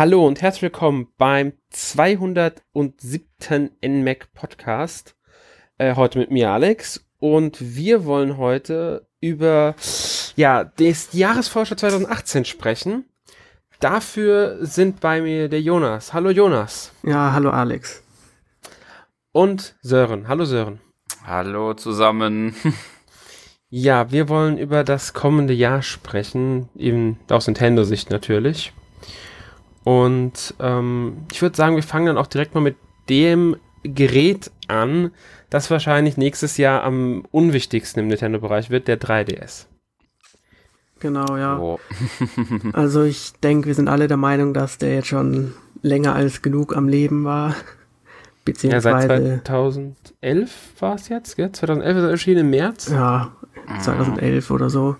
Hallo und herzlich willkommen beim 207. NMAC Podcast. Äh, heute mit mir Alex und wir wollen heute über ja, das Jahresforscher 2018 sprechen. Dafür sind bei mir der Jonas. Hallo Jonas. Ja, hallo Alex. Und Sören. Hallo Sören. Hallo zusammen. ja, wir wollen über das kommende Jahr sprechen, eben aus Nintendo-Sicht natürlich. Und ähm, ich würde sagen, wir fangen dann auch direkt mal mit dem Gerät an, das wahrscheinlich nächstes Jahr am unwichtigsten im Nintendo-Bereich wird, der 3DS. Genau, ja. Oh. also ich denke, wir sind alle der Meinung, dass der jetzt schon länger als genug am Leben war. Beziehungsweise. Ja, seit 2011 war es jetzt, gell? 2011 ist er erschienen im März. Ja, 2011 oder so.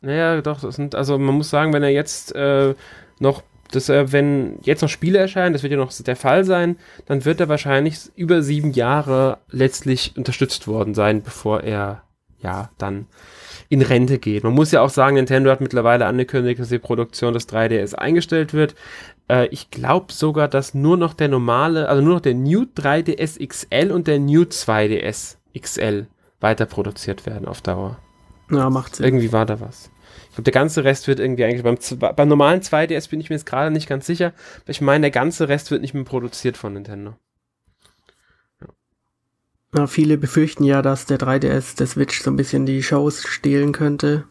Naja, doch, das sind, also man muss sagen, wenn er jetzt äh, noch dass er, wenn jetzt noch Spiele erscheinen, das wird ja noch der Fall sein, dann wird er wahrscheinlich über sieben Jahre letztlich unterstützt worden sein, bevor er ja dann in Rente geht. Man muss ja auch sagen, Nintendo hat mittlerweile angekündigt, dass die Produktion des 3DS eingestellt wird. Äh, ich glaube sogar, dass nur noch der normale, also nur noch der New 3DS XL und der New 2DS XL weiter produziert werden auf Dauer. Ja, macht Sinn. Irgendwie war da was. Glaube, der ganze Rest wird irgendwie eigentlich beim, beim normalen 2DS bin ich mir jetzt gerade nicht ganz sicher. Aber ich meine, der ganze Rest wird nicht mehr produziert von Nintendo. Ja, viele befürchten ja, dass der 3DS der Switch so ein bisschen die Shows stehlen könnte.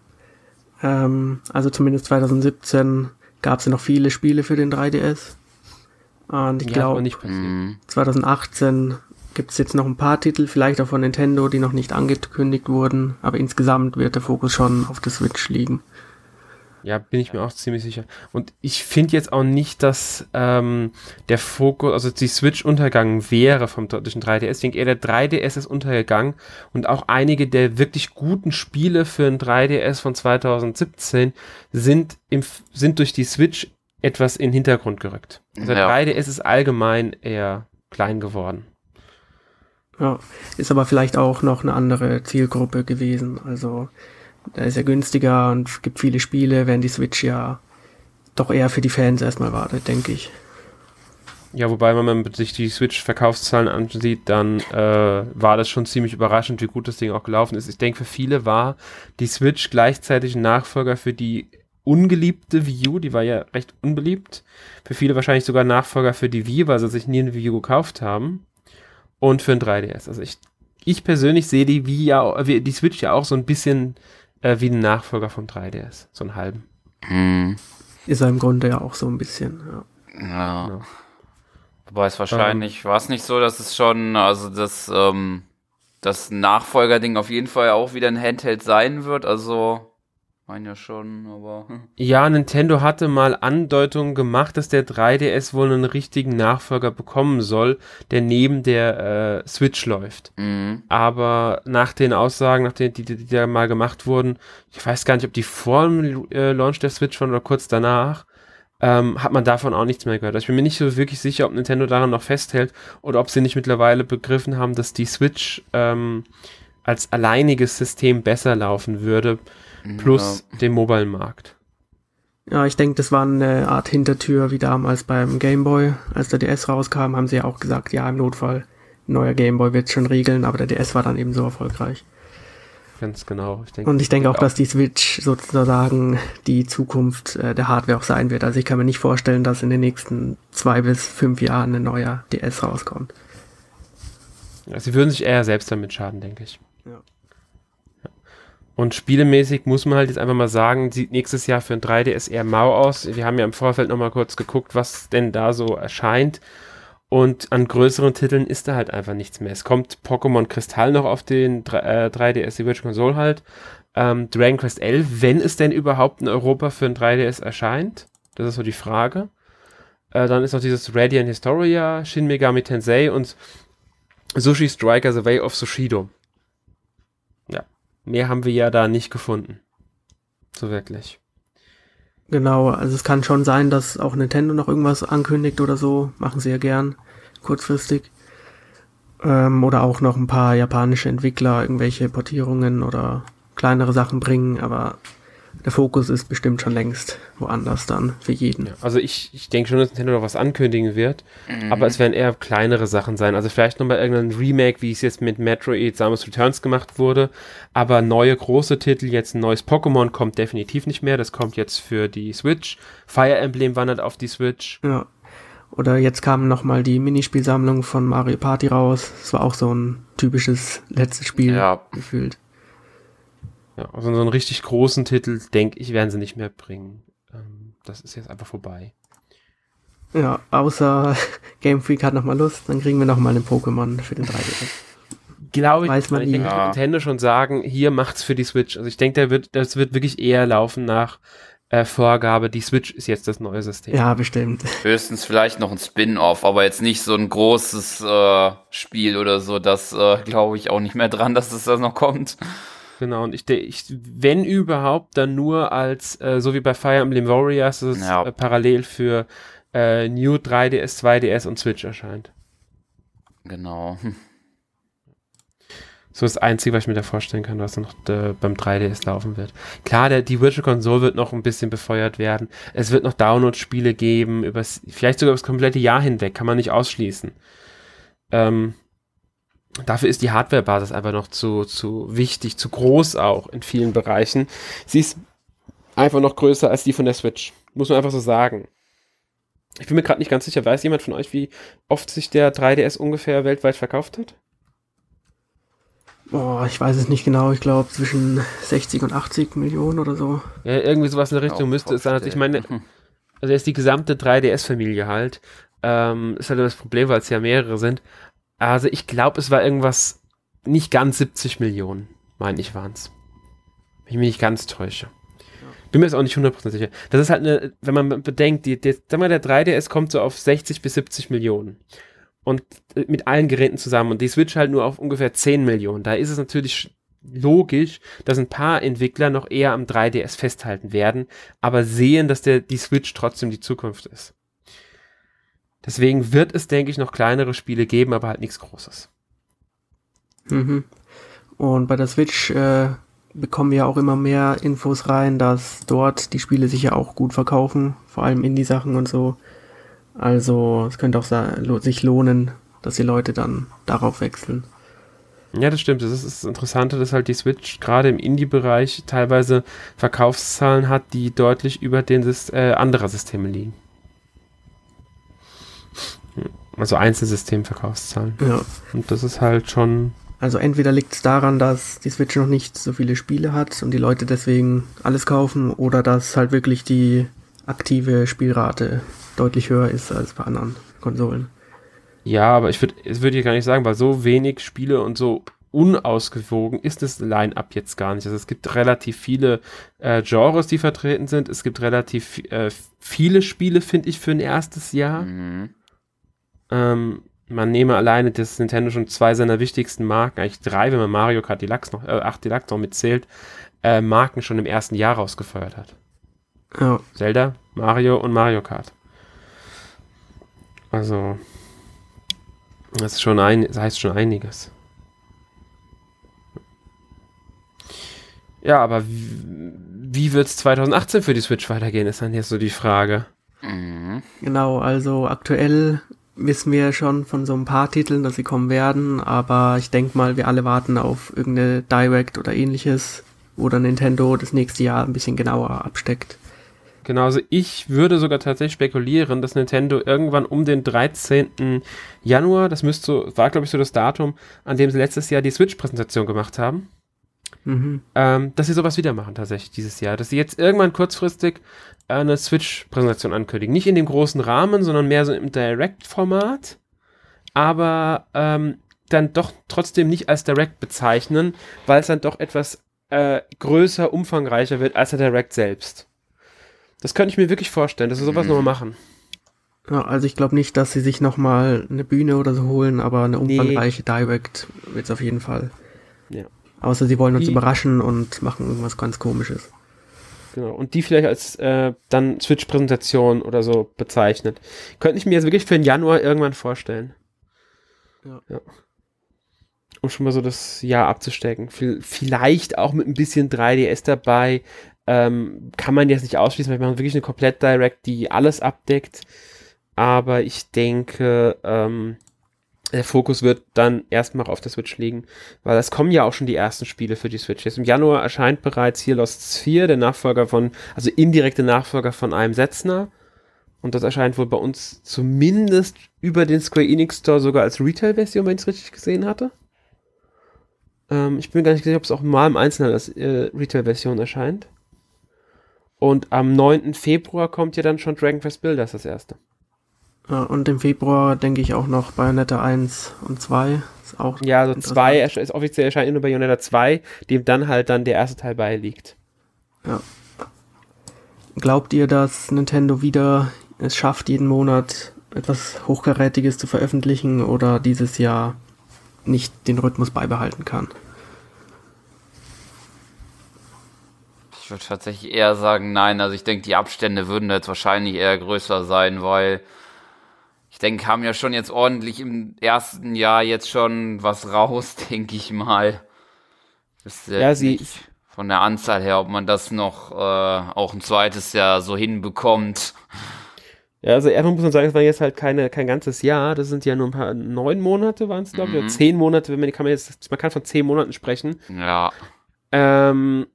Ähm, also zumindest 2017 gab es ja noch viele Spiele für den 3DS. Und ich ja, glaube, 2018 gibt es jetzt noch ein paar Titel, vielleicht auch von Nintendo, die noch nicht angekündigt wurden, aber insgesamt wird der Fokus schon auf der Switch liegen. Ja, bin ich mir auch ziemlich sicher. Und ich finde jetzt auch nicht, dass ähm, der Fokus, also die Switch untergegangen wäre vom deutschen 3DS. Ich denke eher, der 3DS ist untergegangen und auch einige der wirklich guten Spiele für ein 3DS von 2017 sind, im, sind durch die Switch etwas in den Hintergrund gerückt. Also ja. der 3DS ist allgemein eher klein geworden. Ja, ist aber vielleicht auch noch eine andere Zielgruppe gewesen. Also da ist er günstiger und gibt viele Spiele, während die Switch ja doch eher für die Fans erstmal wartet, denke ich. Ja, wobei, wenn man sich die Switch-Verkaufszahlen ansieht, dann äh, war das schon ziemlich überraschend, wie gut das Ding auch gelaufen ist. Ich denke, für viele war die Switch gleichzeitig ein Nachfolger für die ungeliebte Wii U, die war ja recht unbeliebt. Für viele wahrscheinlich sogar Nachfolger für die Wii, weil sie sich nie eine Wii U gekauft haben. Und für ein 3DS. Also ich, ich persönlich sehe die Wii ja, die Switch ja auch so ein bisschen äh, wie ein Nachfolger vom 3DS, so einen halben. Mhm. Ist er im Grunde ja auch so ein bisschen, ja. Ja. Genau. Wobei es wahrscheinlich, ähm, war es nicht so, dass es schon, also das, ähm, das Nachfolgerding auf jeden Fall auch wieder ein Handheld sein wird, also meine ja schon, aber. Ja, Nintendo hatte mal Andeutungen gemacht, dass der 3DS wohl einen richtigen Nachfolger bekommen soll, der neben der äh, Switch läuft. Mhm. Aber nach den Aussagen, nach denen, die, die, die da mal gemacht wurden, ich weiß gar nicht, ob die vor dem äh, Launch der Switch waren oder kurz danach, ähm, hat man davon auch nichts mehr gehört. Also ich bin mir nicht so wirklich sicher, ob Nintendo daran noch festhält oder ob sie nicht mittlerweile begriffen haben, dass die Switch ähm, als alleiniges System besser laufen würde plus ja. dem Mobile-Markt. Ja, ich denke, das war eine Art Hintertür, wie damals beim Game Boy. Als der DS rauskam, haben sie ja auch gesagt, ja, im Notfall, neuer Game Boy wird schon regeln, aber der DS war dann eben so erfolgreich. Ganz genau. Ich denke, Und ich denke auch, auch, dass die Switch sozusagen die Zukunft äh, der Hardware auch sein wird. Also ich kann mir nicht vorstellen, dass in den nächsten zwei bis fünf Jahren ein neuer DS rauskommt. Sie würden sich eher selbst damit schaden, denke ich. Ja. Und spielemäßig muss man halt jetzt einfach mal sagen, sieht nächstes Jahr für ein 3DS eher mau aus. Wir haben ja im Vorfeld nochmal kurz geguckt, was denn da so erscheint. Und an größeren Titeln ist da halt einfach nichts mehr. Es kommt Pokémon Kristall noch auf den 3, äh, 3DS, die Virtual Console halt. Ähm, Dragon Quest 11, wenn es denn überhaupt in Europa für ein 3DS erscheint. Das ist so die Frage. Äh, dann ist noch dieses Radiant Historia, Shin Megami Tensei und Sushi Striker The Way of Sushido mehr haben wir ja da nicht gefunden. So wirklich. Genau, also es kann schon sein, dass auch Nintendo noch irgendwas ankündigt oder so. Machen sie ja gern, kurzfristig. Ähm, oder auch noch ein paar japanische Entwickler irgendwelche Portierungen oder kleinere Sachen bringen, aber der Fokus ist bestimmt schon längst woanders dann für jeden. Ja, also ich, ich denke schon, dass Nintendo noch was ankündigen wird, mhm. aber es werden eher kleinere Sachen sein. Also vielleicht nochmal irgendein Remake, wie es jetzt mit Metroid Samus Returns gemacht wurde, aber neue große Titel, jetzt ein neues Pokémon kommt definitiv nicht mehr. Das kommt jetzt für die Switch. Fire Emblem wandert auf die Switch. Ja. Oder jetzt kam nochmal die Minispielsammlung von Mario Party raus. Das war auch so ein typisches letztes Spiel ja. gefühlt. Ja, also so einen richtig großen Titel, denke ich, werden sie nicht mehr bringen. Ähm, das ist jetzt einfach vorbei. Ja, außer Game Freak hat nochmal Lust, dann kriegen wir nochmal einen Pokémon für den 3DS. Glaube ich, Weiß man ich denke, ja. Nintendo schon sagen, hier macht's für die Switch. Also ich denke, da wird, das wird wirklich eher laufen nach äh, Vorgabe, die Switch ist jetzt das neue System. Ja, bestimmt. Höchstens vielleicht noch ein Spin-off, aber jetzt nicht so ein großes äh, Spiel oder so. Das äh, glaube ich auch nicht mehr dran, dass es das noch kommt. Genau, und ich, ich wenn überhaupt, dann nur als, äh, so wie bei Fire Emblem Warriors, das ja. äh, parallel für äh, New 3DS, 2DS und Switch erscheint. Genau. So das Einzige, was ich mir da vorstellen kann, was noch äh, beim 3DS laufen wird. Klar, der, die Virtual Console wird noch ein bisschen befeuert werden. Es wird noch Download-Spiele geben, übers, vielleicht sogar das komplette Jahr hinweg, kann man nicht ausschließen. Ähm, dafür ist die Hardware-Basis einfach noch zu, zu wichtig, zu groß auch in vielen Bereichen. Sie ist einfach noch größer als die von der Switch. Muss man einfach so sagen. Ich bin mir gerade nicht ganz sicher, weiß jemand von euch, wie oft sich der 3DS ungefähr weltweit verkauft hat? Boah, ich weiß es nicht genau. Ich glaube zwischen 60 und 80 Millionen oder so. Ja, irgendwie sowas in der Richtung müsste es sein. Also ich meine, also jetzt die gesamte 3DS-Familie halt. Ähm, ist halt das Problem, weil es ja mehrere sind. Also ich glaube, es war irgendwas nicht ganz 70 Millionen, meine ich, waren es. Wenn ich mich nicht ganz täusche. Bin mir jetzt auch nicht 100% sicher. Das ist halt eine, wenn man bedenkt, die, die, sag mal, der 3DS kommt so auf 60 bis 70 Millionen und äh, mit allen Geräten zusammen und die Switch halt nur auf ungefähr 10 Millionen. Da ist es natürlich logisch, dass ein paar Entwickler noch eher am 3DS festhalten werden, aber sehen, dass der, die Switch trotzdem die Zukunft ist. Deswegen wird es, denke ich, noch kleinere Spiele geben, aber halt nichts Großes. Mhm. Und bei der Switch äh, bekommen wir auch immer mehr Infos rein, dass dort die Spiele sich ja auch gut verkaufen, vor allem Indie-Sachen und so. Also es könnte auch sich lohnen, dass die Leute dann darauf wechseln. Ja, das stimmt. Das ist das Interessante, dass halt die Switch gerade im Indie-Bereich teilweise Verkaufszahlen hat, die deutlich über den äh, anderer Systeme liegen. Also Einzelsystem-Verkaufszahlen. Ja. Und das ist halt schon. Also entweder liegt es daran, dass die Switch noch nicht so viele Spiele hat und die Leute deswegen alles kaufen, oder dass halt wirklich die aktive Spielrate deutlich höher ist als bei anderen Konsolen. Ja, aber ich würde es würde ich gar nicht sagen, weil so wenig Spiele und so unausgewogen ist das Line-up jetzt gar nicht. Also es gibt relativ viele äh, Genres, die vertreten sind. Es gibt relativ äh, viele Spiele, finde ich, für ein erstes Jahr. Mhm. Ähm, man nehme alleine das Nintendo schon zwei seiner wichtigsten Marken, eigentlich drei, wenn man Mario Kart Deluxe noch, äh, 8 Deluxe noch mitzählt, äh, Marken schon im ersten Jahr rausgefeuert hat. Ja. Zelda, Mario und Mario Kart. Also, das ist schon ein, das heißt schon einiges. Ja, aber wie, wie wird es 2018 für die Switch weitergehen, ist dann jetzt so die Frage. Mhm. Genau, also aktuell wissen wir schon von so ein paar Titeln, dass sie kommen werden, aber ich denke mal, wir alle warten auf irgendeine Direct oder ähnliches, wo dann Nintendo das nächste Jahr ein bisschen genauer absteckt. Genau, also ich würde sogar tatsächlich spekulieren, dass Nintendo irgendwann um den 13. Januar, das müsste war glaube ich so das Datum, an dem sie letztes Jahr die Switch-Präsentation gemacht haben, mhm. ähm, dass sie sowas wieder machen tatsächlich dieses Jahr. Dass sie jetzt irgendwann kurzfristig eine Switch-Präsentation ankündigen. Nicht in dem großen Rahmen, sondern mehr so im Direct-Format, aber ähm, dann doch trotzdem nicht als Direct bezeichnen, weil es dann doch etwas äh, größer, umfangreicher wird als der Direct selbst. Das könnte ich mir wirklich vorstellen, dass sie sowas mhm. nochmal machen. Ja, also ich glaube nicht, dass sie sich nochmal eine Bühne oder so holen, aber eine umfangreiche nee. Direct wird es auf jeden Fall. Ja. Außer sie wollen uns die, überraschen und machen irgendwas ganz komisches. Genau, und die vielleicht als äh, dann Switch-Präsentation oder so bezeichnet. Könnte ich mir jetzt wirklich für den Januar irgendwann vorstellen. Ja. ja. Um schon mal so das Jahr abzustecken. Vielleicht auch mit ein bisschen 3DS dabei, ähm, kann man jetzt nicht ausschließen, weil wir machen wirklich eine komplett Direct, die alles abdeckt. Aber ich denke, ähm, der Fokus wird dann erstmal auf der Switch liegen, weil es kommen ja auch schon die ersten Spiele für die Switch. Jetzt im Januar erscheint bereits hier Lost 4, der Nachfolger von, also indirekte Nachfolger von einem Setzner. Und das erscheint wohl bei uns zumindest über den Square Enix Store sogar als Retail-Version, wenn ich es richtig gesehen hatte. Ähm, ich bin gar nicht sicher, ob es auch mal im Einzelnen als äh, Retail-Version erscheint. Und am 9. Februar kommt ja dann schon Dragon Quest Builders das erste. Ja, und im Februar denke ich auch noch Bayonetta 1 und 2. Ist auch ja, also 2 ist offiziell erscheint nur Bayonetta 2, dem dann halt dann der erste Teil beiliegt. Ja. Glaubt ihr, dass Nintendo wieder es schafft, jeden Monat etwas Hochkarätiges zu veröffentlichen oder dieses Jahr nicht den Rhythmus beibehalten kann? Ich würde tatsächlich eher sagen, nein. Also ich denke, die Abstände würden jetzt wahrscheinlich eher größer sein, weil ich denke, haben ja schon jetzt ordentlich im ersten Jahr jetzt schon was raus, denke ich mal. Ist ja, sie von der Anzahl her, ob man das noch äh, auch ein zweites Jahr so hinbekommt. Ja, also erstmal muss man sagen, es war jetzt halt keine, kein ganzes Jahr, das sind ja nur ein paar, neun Monate waren es, glaube ich, mhm. oder zehn Monate, wenn man, kann man jetzt, man kann von zehn Monaten sprechen. Ja. Ähm,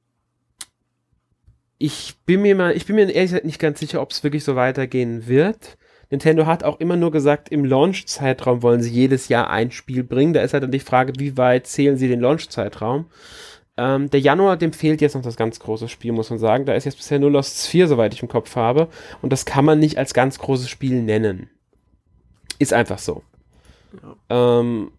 ich bin mir mal, ich bin mir ehrlich gesagt nicht ganz sicher, ob es wirklich so weitergehen wird. Nintendo hat auch immer nur gesagt, im Launch-Zeitraum wollen sie jedes Jahr ein Spiel bringen. Da ist halt dann die Frage, wie weit zählen sie den Launch-Zeitraum? Ähm, der Januar, dem fehlt jetzt noch das ganz große Spiel, muss man sagen. Da ist jetzt bisher nur Lost 4, soweit ich im Kopf habe. Und das kann man nicht als ganz großes Spiel nennen. Ist einfach so. Ja. Ähm,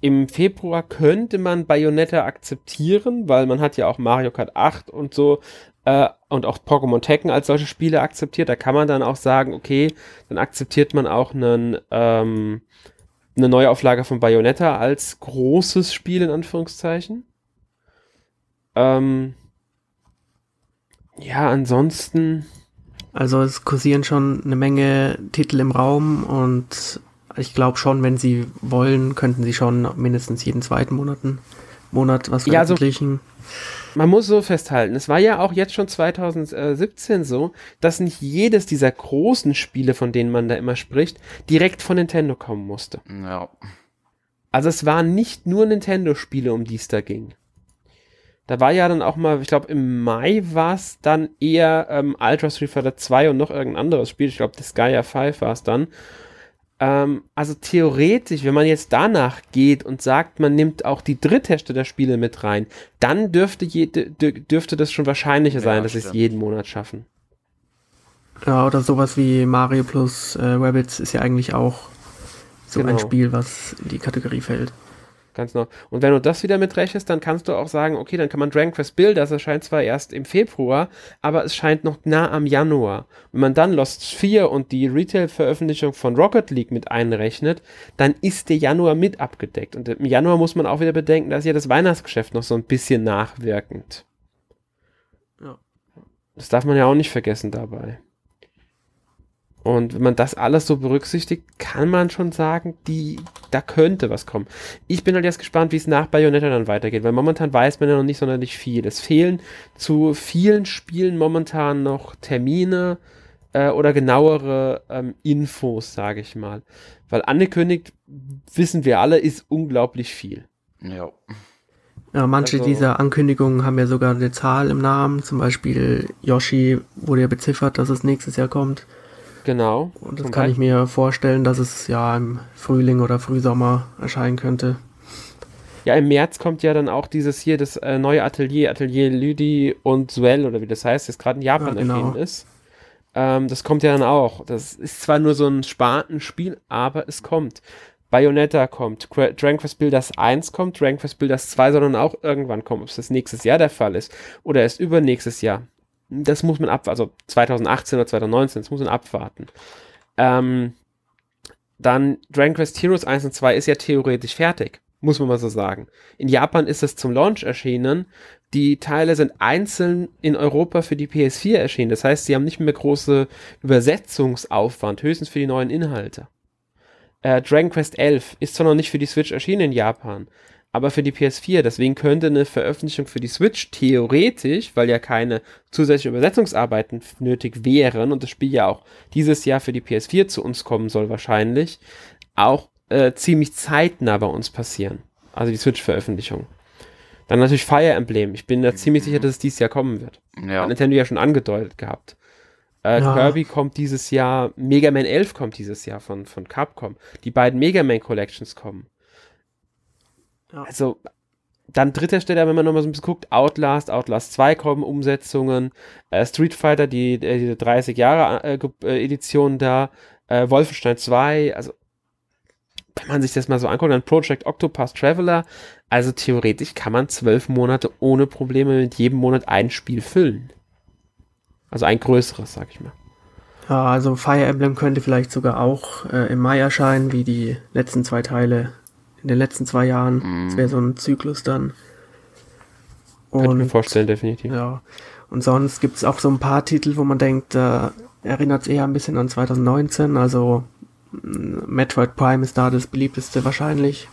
Im Februar könnte man Bayonetta akzeptieren, weil man hat ja auch Mario Kart 8 und so äh, und auch Pokémon Tekken als solche Spiele akzeptiert. Da kann man dann auch sagen, okay, dann akzeptiert man auch einen, ähm, eine Neuauflage von Bayonetta als großes Spiel in Anführungszeichen. Ähm, ja, ansonsten. Also es kursieren schon eine Menge Titel im Raum und ich glaube schon, wenn sie wollen, könnten sie schon mindestens jeden zweiten Monaten, Monat was veröffentlichen. Ja, also man muss so festhalten, es war ja auch jetzt schon 2017 so, dass nicht jedes dieser großen Spiele, von denen man da immer spricht, direkt von Nintendo kommen musste. Ja. Also es waren nicht nur Nintendo-Spiele, um die es da ging. Da war ja dann auch mal, ich glaube im Mai war es dann eher ähm, Ultra Street Fighter 2 und noch irgendein anderes Spiel. Ich glaube, das Gaia 5 war es dann. Ähm, also theoretisch, wenn man jetzt danach geht und sagt, man nimmt auch die Dritthälfte der Spiele mit rein, dann dürfte, je, dürfte das schon wahrscheinlicher sein, ja, dass sie es jeden Monat schaffen. Ja, oder sowas wie Mario plus äh, Rabbits ist ja eigentlich auch so genau. ein Spiel, was in die Kategorie fällt. Ganz genau. Und wenn du das wieder mitrechnest, dann kannst du auch sagen, okay, dann kann man Dragon Quest Build, das erscheint zwar erst im Februar, aber es scheint noch nah am Januar. Wenn man dann Lost 4 und die Retail-Veröffentlichung von Rocket League mit einrechnet, dann ist der Januar mit abgedeckt. Und im Januar muss man auch wieder bedenken, dass ja das Weihnachtsgeschäft noch so ein bisschen nachwirkend. Ja. Das darf man ja auch nicht vergessen dabei. Und wenn man das alles so berücksichtigt, kann man schon sagen, die, da könnte was kommen. Ich bin halt jetzt gespannt, wie es nach Bayonetta dann weitergeht, weil momentan weiß man ja noch nicht sonderlich viel. Es fehlen zu vielen Spielen momentan noch Termine äh, oder genauere ähm, Infos, sage ich mal. Weil angekündigt, wissen wir alle, ist unglaublich viel. Ja. Ja, manche also, dieser Ankündigungen haben ja sogar eine Zahl im Namen. Zum Beispiel Yoshi wurde ja beziffert, dass es nächstes Jahr kommt. Genau. Und das kann Beispiel. ich mir vorstellen, dass es ja im Frühling oder Frühsommer erscheinen könnte. Ja, im März kommt ja dann auch dieses hier, das äh, neue Atelier, Atelier Lüdi und Suel oder wie das heißt, das gerade in Japan ja, genau. erschienen ist. Ähm, das kommt ja dann auch. Das ist zwar nur so ein Spartenspiel, aber es kommt. Bayonetta kommt, Dragon Quest Builders 1 kommt, Dragon Quest Builders 2 soll dann auch irgendwann kommen. Ob es das nächstes Jahr der Fall ist oder erst übernächstes Jahr das muss man abwarten, also 2018 oder 2019, das muss man abwarten. Ähm, dann Dragon Quest Heroes 1 und 2 ist ja theoretisch fertig, muss man mal so sagen. In Japan ist es zum Launch erschienen. Die Teile sind einzeln in Europa für die PS4 erschienen. Das heißt, sie haben nicht mehr große Übersetzungsaufwand, höchstens für die neuen Inhalte. Äh, Dragon Quest 11 ist zwar noch nicht für die Switch erschienen in Japan, aber für die PS4. Deswegen könnte eine Veröffentlichung für die Switch theoretisch, weil ja keine zusätzlichen Übersetzungsarbeiten nötig wären und das Spiel ja auch dieses Jahr für die PS4 zu uns kommen soll wahrscheinlich, auch äh, ziemlich zeitnah bei uns passieren. Also die Switch-Veröffentlichung. Dann natürlich Fire Emblem. Ich bin da ziemlich sicher, dass es dieses Jahr kommen wird. Ja. Hat Nintendo ja schon angedeutet gehabt. Äh, ja. Kirby kommt dieses Jahr, Mega Man 11 kommt dieses Jahr von, von Capcom. Die beiden Mega Man Collections kommen. Ja. Also, dann dritter Stelle, wenn man nochmal so ein bisschen guckt, Outlast, Outlast 2 kommen Umsetzungen, äh, Street Fighter, die, äh, die 30 Jahre äh, äh, Edition da, äh, Wolfenstein 2, also wenn man sich das mal so anguckt, dann Project Octopus Traveler, also theoretisch kann man zwölf Monate ohne Probleme mit jedem Monat ein Spiel füllen. Also ein größeres, sag ich mal. Ja, also Fire Emblem könnte vielleicht sogar auch äh, im Mai erscheinen, wie die letzten zwei Teile in den letzten zwei Jahren. Mhm. Das wäre so ein Zyklus dann. Und, Könnte ich mir vorstellen, definitiv. Ja. Und sonst gibt es auch so ein paar Titel, wo man denkt, äh, erinnert es eher ein bisschen an 2019. Also mm, Metroid Prime ist da das beliebteste wahrscheinlich.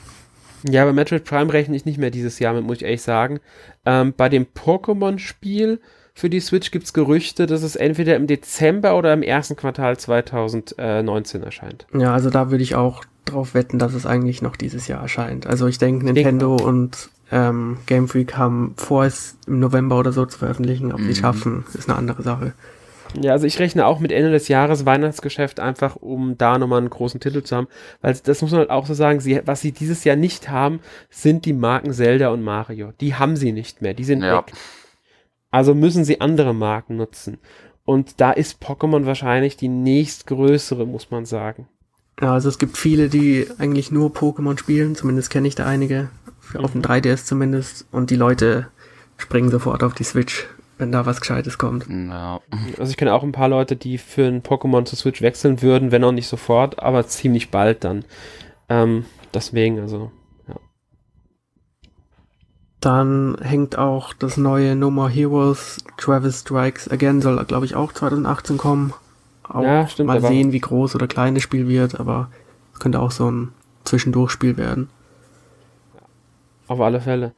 Ja, aber Metroid Prime rechne ich nicht mehr dieses Jahr mit, muss ich ehrlich sagen. Ähm, bei dem Pokémon-Spiel für die Switch gibt es Gerüchte, dass es entweder im Dezember oder im ersten Quartal 2019 erscheint. Ja, also da würde ich auch drauf wetten, dass es eigentlich noch dieses Jahr erscheint. Also ich denke, Nintendo Denk und ähm, Game Freak haben vor, es im November oder so zu veröffentlichen. Ob mhm. sie schaffen, ist eine andere Sache. Ja, also ich rechne auch mit Ende des Jahres Weihnachtsgeschäft einfach, um da nochmal einen großen Titel zu haben. Weil das muss man halt auch so sagen, sie, was sie dieses Jahr nicht haben, sind die Marken Zelda und Mario. Die haben sie nicht mehr, die sind ja. weg. Also müssen sie andere Marken nutzen. Und da ist Pokémon wahrscheinlich die nächstgrößere, muss man sagen. Ja, also es gibt viele, die eigentlich nur Pokémon spielen, zumindest kenne ich da einige, für, mhm. auf dem 3DS zumindest, und die Leute springen sofort auf die Switch, wenn da was Gescheites kommt. Ja. Also ich kenne auch ein paar Leute, die für ein Pokémon zur Switch wechseln würden, wenn auch nicht sofort, aber ziemlich bald dann. Ähm, deswegen, also, ja. Dann hängt auch das neue No More Heroes Travis Strikes Again, soll glaube ich auch 2018 kommen auch ja, stimmt, mal sehen, wie groß oder klein das Spiel wird, aber es könnte auch so ein Zwischendurchspiel werden. Auf alle Fälle.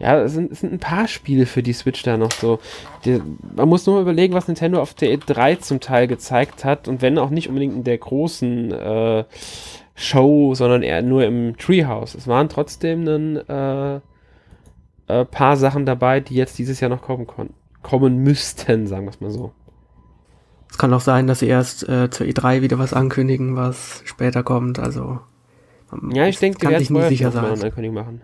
Ja, es sind, es sind ein paar Spiele für die Switch da noch so. Die, man muss nur mal überlegen, was Nintendo auf der E3 zum Teil gezeigt hat und wenn auch nicht unbedingt in der großen äh, Show, sondern eher nur im Treehouse. Es waren trotzdem ein äh, äh, paar Sachen dabei, die jetzt dieses Jahr noch kommen. Kommen müssten, sagen wir es mal so. Es kann auch sein, dass sie erst äh, zur E3 wieder was ankündigen, was später kommt. Also ja, ich denke, die werden vorher sicher sein. Ankündigung machen.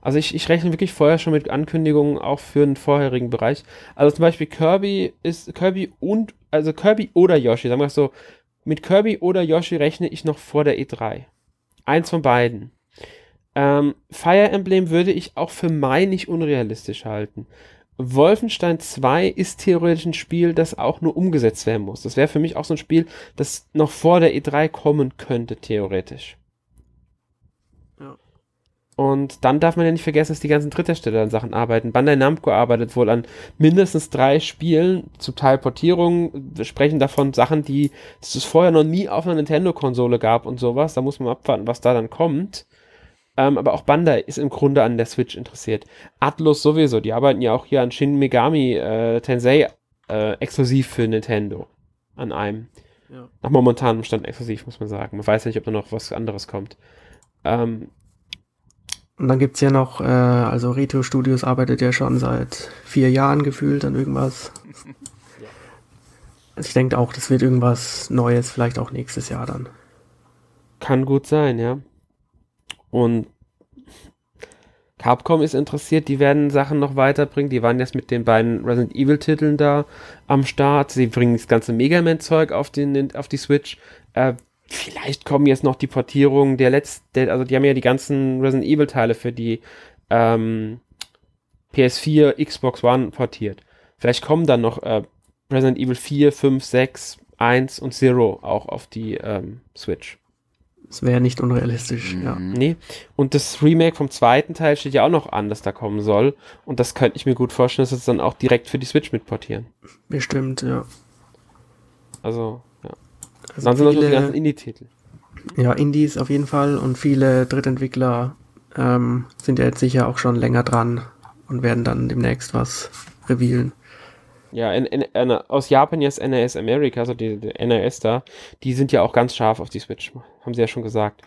Also ich, ich rechne wirklich vorher schon mit Ankündigungen auch für einen vorherigen Bereich. Also zum Beispiel Kirby ist Kirby und also Kirby oder Yoshi, sagen wir so, mit Kirby oder Yoshi rechne ich noch vor der E3. Eins von beiden. Ähm, Fire Emblem würde ich auch für Mai nicht unrealistisch halten. Wolfenstein 2 ist theoretisch ein Spiel, das auch nur umgesetzt werden muss. Das wäre für mich auch so ein Spiel, das noch vor der E3 kommen könnte, theoretisch. Ja. Und dann darf man ja nicht vergessen, dass die ganzen Dritthersteller an Sachen arbeiten. Bandai Namco arbeitet wohl an mindestens drei Spielen, zum Teil Portierungen. Wir sprechen davon Sachen, die es vorher noch nie auf einer Nintendo-Konsole gab und sowas. Da muss man abwarten, was da dann kommt. Ähm, aber auch Bandai ist im Grunde an der Switch interessiert. Atlus sowieso, die arbeiten ja auch hier an Shin Megami äh, Tensei äh, exklusiv für Nintendo. An einem. Ja. Nach momentanem Stand exklusiv, muss man sagen. Man weiß ja nicht, ob da noch was anderes kommt. Ähm, und dann gibt es ja noch, äh, also Retro Studios arbeitet ja schon seit vier Jahren gefühlt an irgendwas. Also ich denke auch, das wird irgendwas Neues, vielleicht auch nächstes Jahr dann. Kann gut sein, ja. Und Capcom ist interessiert, die werden Sachen noch weiterbringen. Die waren jetzt mit den beiden Resident Evil Titeln da am Start. Sie bringen das ganze Mega Man Zeug auf, auf die Switch. Äh, vielleicht kommen jetzt noch die Portierungen der letzten, also die haben ja die ganzen Resident Evil Teile für die ähm, PS4, Xbox One portiert. Vielleicht kommen dann noch äh, Resident Evil 4, 5, 6, 1 und 0 auch auf die ähm, Switch. Das wäre nicht unrealistisch, mhm. ja. Nee. Und das Remake vom zweiten Teil steht ja auch noch an, dass da kommen soll. Und das könnte ich mir gut vorstellen, dass es dann auch direkt für die Switch mitportieren. Bestimmt, ja. Also, ja. Also dann sind viele, noch die ganzen Indie-Titel. Ja, Indies auf jeden Fall und viele Drittentwickler ähm, sind ja jetzt sicher auch schon länger dran und werden dann demnächst was revealen. Ja, in, in, in, aus Japan jetzt NAS America, also die, die NAS da, die sind ja auch ganz scharf auf die Switch, haben sie ja schon gesagt.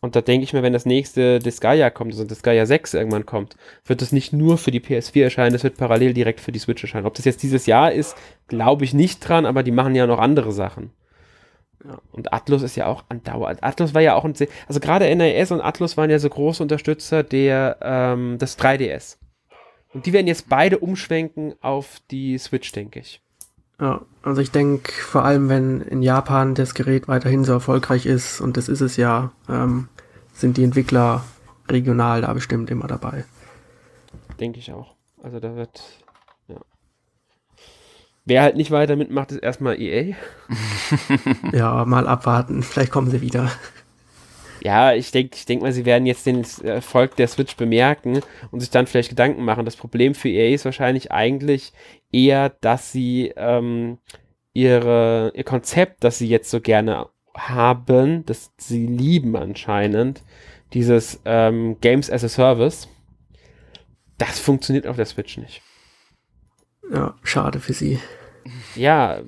Und da denke ich mir, wenn das nächste Disgaea kommt, also Disgaea 6 irgendwann kommt, wird das nicht nur für die PS4 erscheinen, das wird parallel direkt für die Switch erscheinen. Ob das jetzt dieses Jahr ist, glaube ich nicht dran, aber die machen ja noch andere Sachen. Ja. Und Atlus ist ja auch andauernd. Atlus war ja auch ein, also gerade NAS und Atlus waren ja so große Unterstützer der, ähm, des 3DS. Und die werden jetzt beide umschwenken auf die Switch, denke ich. Ja, also ich denke, vor allem wenn in Japan das Gerät weiterhin so erfolgreich ist, und das ist es ja, ähm, sind die Entwickler regional da bestimmt immer dabei. Denke ich auch. Also da wird, ja. Wer halt nicht weiter mitmacht, ist erstmal EA. ja, mal abwarten. Vielleicht kommen sie wieder. Ja, ich denke ich denk mal, sie werden jetzt den Erfolg der Switch bemerken und sich dann vielleicht Gedanken machen. Das Problem für EA ist wahrscheinlich eigentlich eher, dass sie ähm, ihre, ihr Konzept, das sie jetzt so gerne haben, das sie lieben anscheinend, dieses ähm, Games as a Service, das funktioniert auf der Switch nicht. Ja, schade für sie. Ja,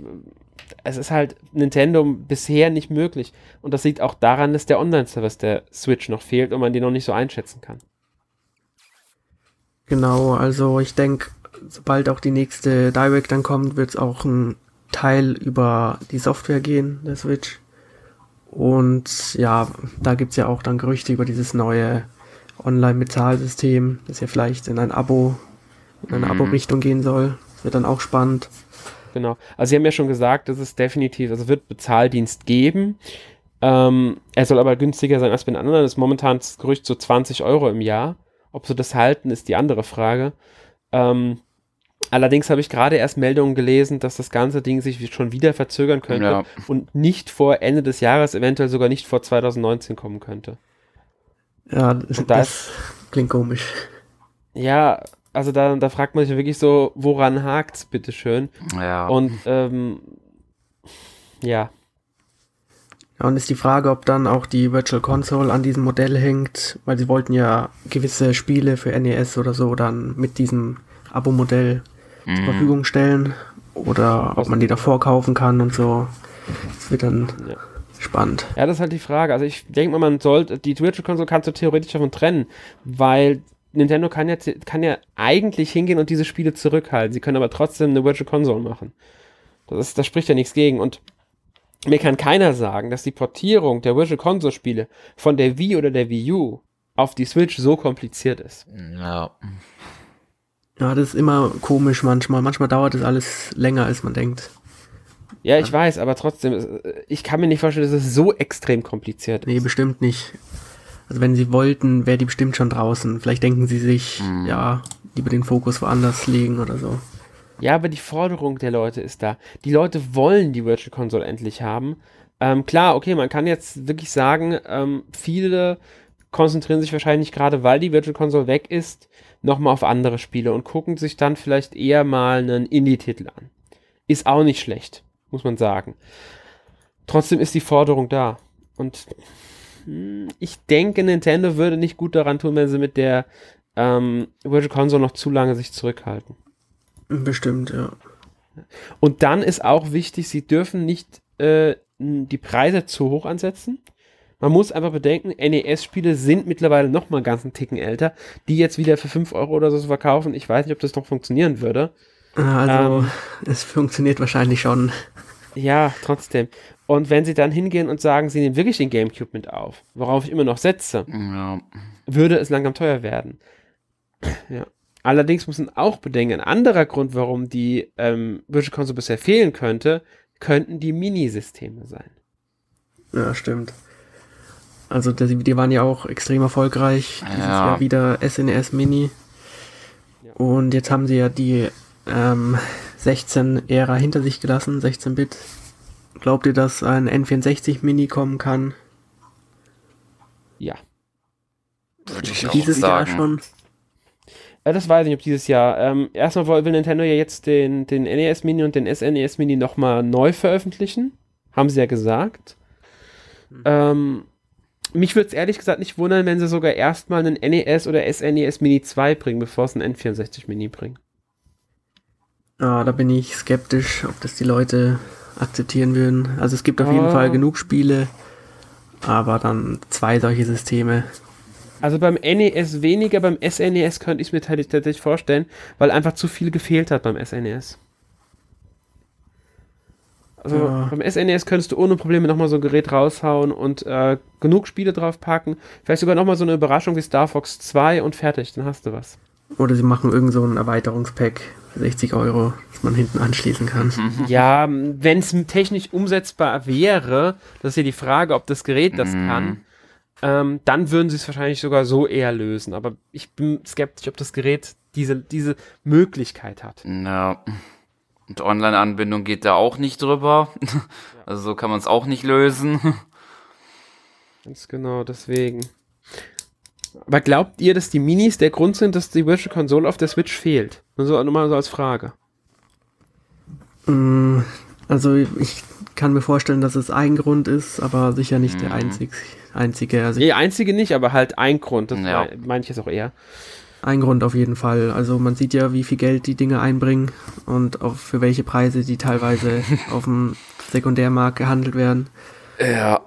es ist halt Nintendo bisher nicht möglich. Und das liegt auch daran, dass der Online-Service der Switch noch fehlt und man den noch nicht so einschätzen kann. Genau, also ich denke, sobald auch die nächste Direct dann kommt, wird es auch ein Teil über die Software gehen, der Switch. Und ja, da gibt es ja auch dann Gerüchte über dieses neue Online-Bezahlsystem, das ja vielleicht in ein Abo, in eine mhm. Abo-Richtung gehen soll. Das wird dann auch spannend. Genau. Also sie haben ja schon gesagt, dass es definitiv, also wird Bezahldienst geben. Ähm, er soll aber günstiger sein als bei den anderen. Das ist momentan das Gerücht so 20 Euro im Jahr. Ob sie das halten, ist die andere Frage. Ähm, allerdings habe ich gerade erst Meldungen gelesen, dass das ganze Ding sich schon wieder verzögern könnte ja. und nicht vor Ende des Jahres, eventuell sogar nicht vor 2019 kommen könnte. Ja, das, das klingt komisch. Ja, also da, da fragt man sich wirklich so, woran hakt's, bitteschön. Ja. Und ähm, ja. Ja, und ist die Frage, ob dann auch die Virtual Console an diesem Modell hängt, weil sie wollten ja gewisse Spiele für NES oder so dann mit diesem Abo-Modell mhm. zur Verfügung stellen. Oder ob man die davor kaufen kann und so. Das wird dann ja. spannend. Ja, das ist halt die Frage. Also ich denke mal, man sollte, die Virtual Console kannst du theoretisch davon trennen, weil Nintendo kann ja, kann ja eigentlich hingehen und diese Spiele zurückhalten. Sie können aber trotzdem eine Virtual Console machen. Das, ist, das spricht ja nichts gegen. Und mir kann keiner sagen, dass die Portierung der Virtual Console Spiele von der Wii oder der Wii U auf die Switch so kompliziert ist. Ja. Ja, das ist immer komisch manchmal. Manchmal dauert es alles länger, als man denkt. Ja, ich ja. weiß, aber trotzdem, ich kann mir nicht vorstellen, dass es so extrem kompliziert ist. Nee, bestimmt nicht. Also wenn sie wollten, wäre die bestimmt schon draußen. Vielleicht denken sie sich, mhm. ja, lieber den Fokus woanders legen oder so. Ja, aber die Forderung der Leute ist da. Die Leute wollen die Virtual Console endlich haben. Ähm, klar, okay, man kann jetzt wirklich sagen, ähm, viele konzentrieren sich wahrscheinlich gerade, weil die Virtual Console weg ist, nochmal auf andere Spiele und gucken sich dann vielleicht eher mal einen Indie-Titel an. Ist auch nicht schlecht, muss man sagen. Trotzdem ist die Forderung da. Und ich denke, Nintendo würde nicht gut daran tun, wenn sie mit der ähm, Virtual Console noch zu lange sich zurückhalten. Bestimmt, ja. Und dann ist auch wichtig, sie dürfen nicht äh, die Preise zu hoch ansetzen. Man muss einfach bedenken, NES-Spiele sind mittlerweile noch mal ganz einen Ticken älter. Die jetzt wieder für 5 Euro oder so zu verkaufen, ich weiß nicht, ob das noch funktionieren würde. Also, ähm, es funktioniert wahrscheinlich schon. Ja, trotzdem. Und wenn sie dann hingehen und sagen, sie nehmen wirklich den GameCube mit auf, worauf ich immer noch setze, ja. würde es langsam teuer werden. ja. Allerdings muss man auch bedenken, ein anderer Grund, warum die ähm, Virtual Console bisher fehlen könnte, könnten die Minisysteme sein. Ja, stimmt. Also die, die waren ja auch extrem erfolgreich. Dieses ja. Jahr wieder SNES e Mini. Ja. Und jetzt haben sie ja die ähm, 16-Ära hinter sich gelassen, 16-Bit. Glaubt ihr, dass ein N64 Mini kommen kann? Ja. Würde ich auch dieses sagen. Jahr schon. Äh, das weiß ich nicht, ob dieses Jahr. Ähm, erstmal will Nintendo ja jetzt den, den NES Mini und den SNES Mini nochmal neu veröffentlichen. Haben sie ja gesagt. Hm. Ähm, mich würde es ehrlich gesagt nicht wundern, wenn sie sogar erstmal einen NES oder SNES Mini 2 bringen, bevor sie einen N64 Mini bringen. Ah, da bin ich skeptisch, ob das die Leute akzeptieren würden. Also es gibt auf oh. jeden Fall genug Spiele, aber dann zwei solche Systeme. Also beim NES weniger, beim SNES könnte ich es mir tatsächlich vorstellen, weil einfach zu viel gefehlt hat beim SNES. Also ja. beim SNES könntest du ohne Probleme nochmal so ein Gerät raushauen und äh, genug Spiele drauf packen. Vielleicht sogar nochmal so eine Überraschung wie Star Fox 2 und fertig, dann hast du was. Oder sie machen irgend so ein Erweiterungspack für 60 Euro, das man hinten anschließen kann. Ja, wenn es technisch umsetzbar wäre, das ist ja die Frage, ob das Gerät das mhm. kann, ähm, dann würden sie es wahrscheinlich sogar so eher lösen. Aber ich bin skeptisch, ob das Gerät diese, diese Möglichkeit hat. Ja. Und Online-Anbindung geht da auch nicht drüber. Also so kann man es auch nicht lösen. Ganz genau, deswegen. Aber glaubt ihr, dass die Minis der Grund sind, dass die Virtual Console auf der Switch fehlt? Nur so, nur mal so als Frage. Mm, also ich kann mir vorstellen, dass es ein Grund ist, aber sicher nicht mhm. der einzig, einzige. Also nee, einzige nicht, aber halt ein Grund. Das ja. meine ich jetzt auch eher. Ein Grund auf jeden Fall. Also man sieht ja, wie viel Geld die Dinge einbringen und auch für welche Preise die teilweise auf dem Sekundärmarkt gehandelt werden. Ja.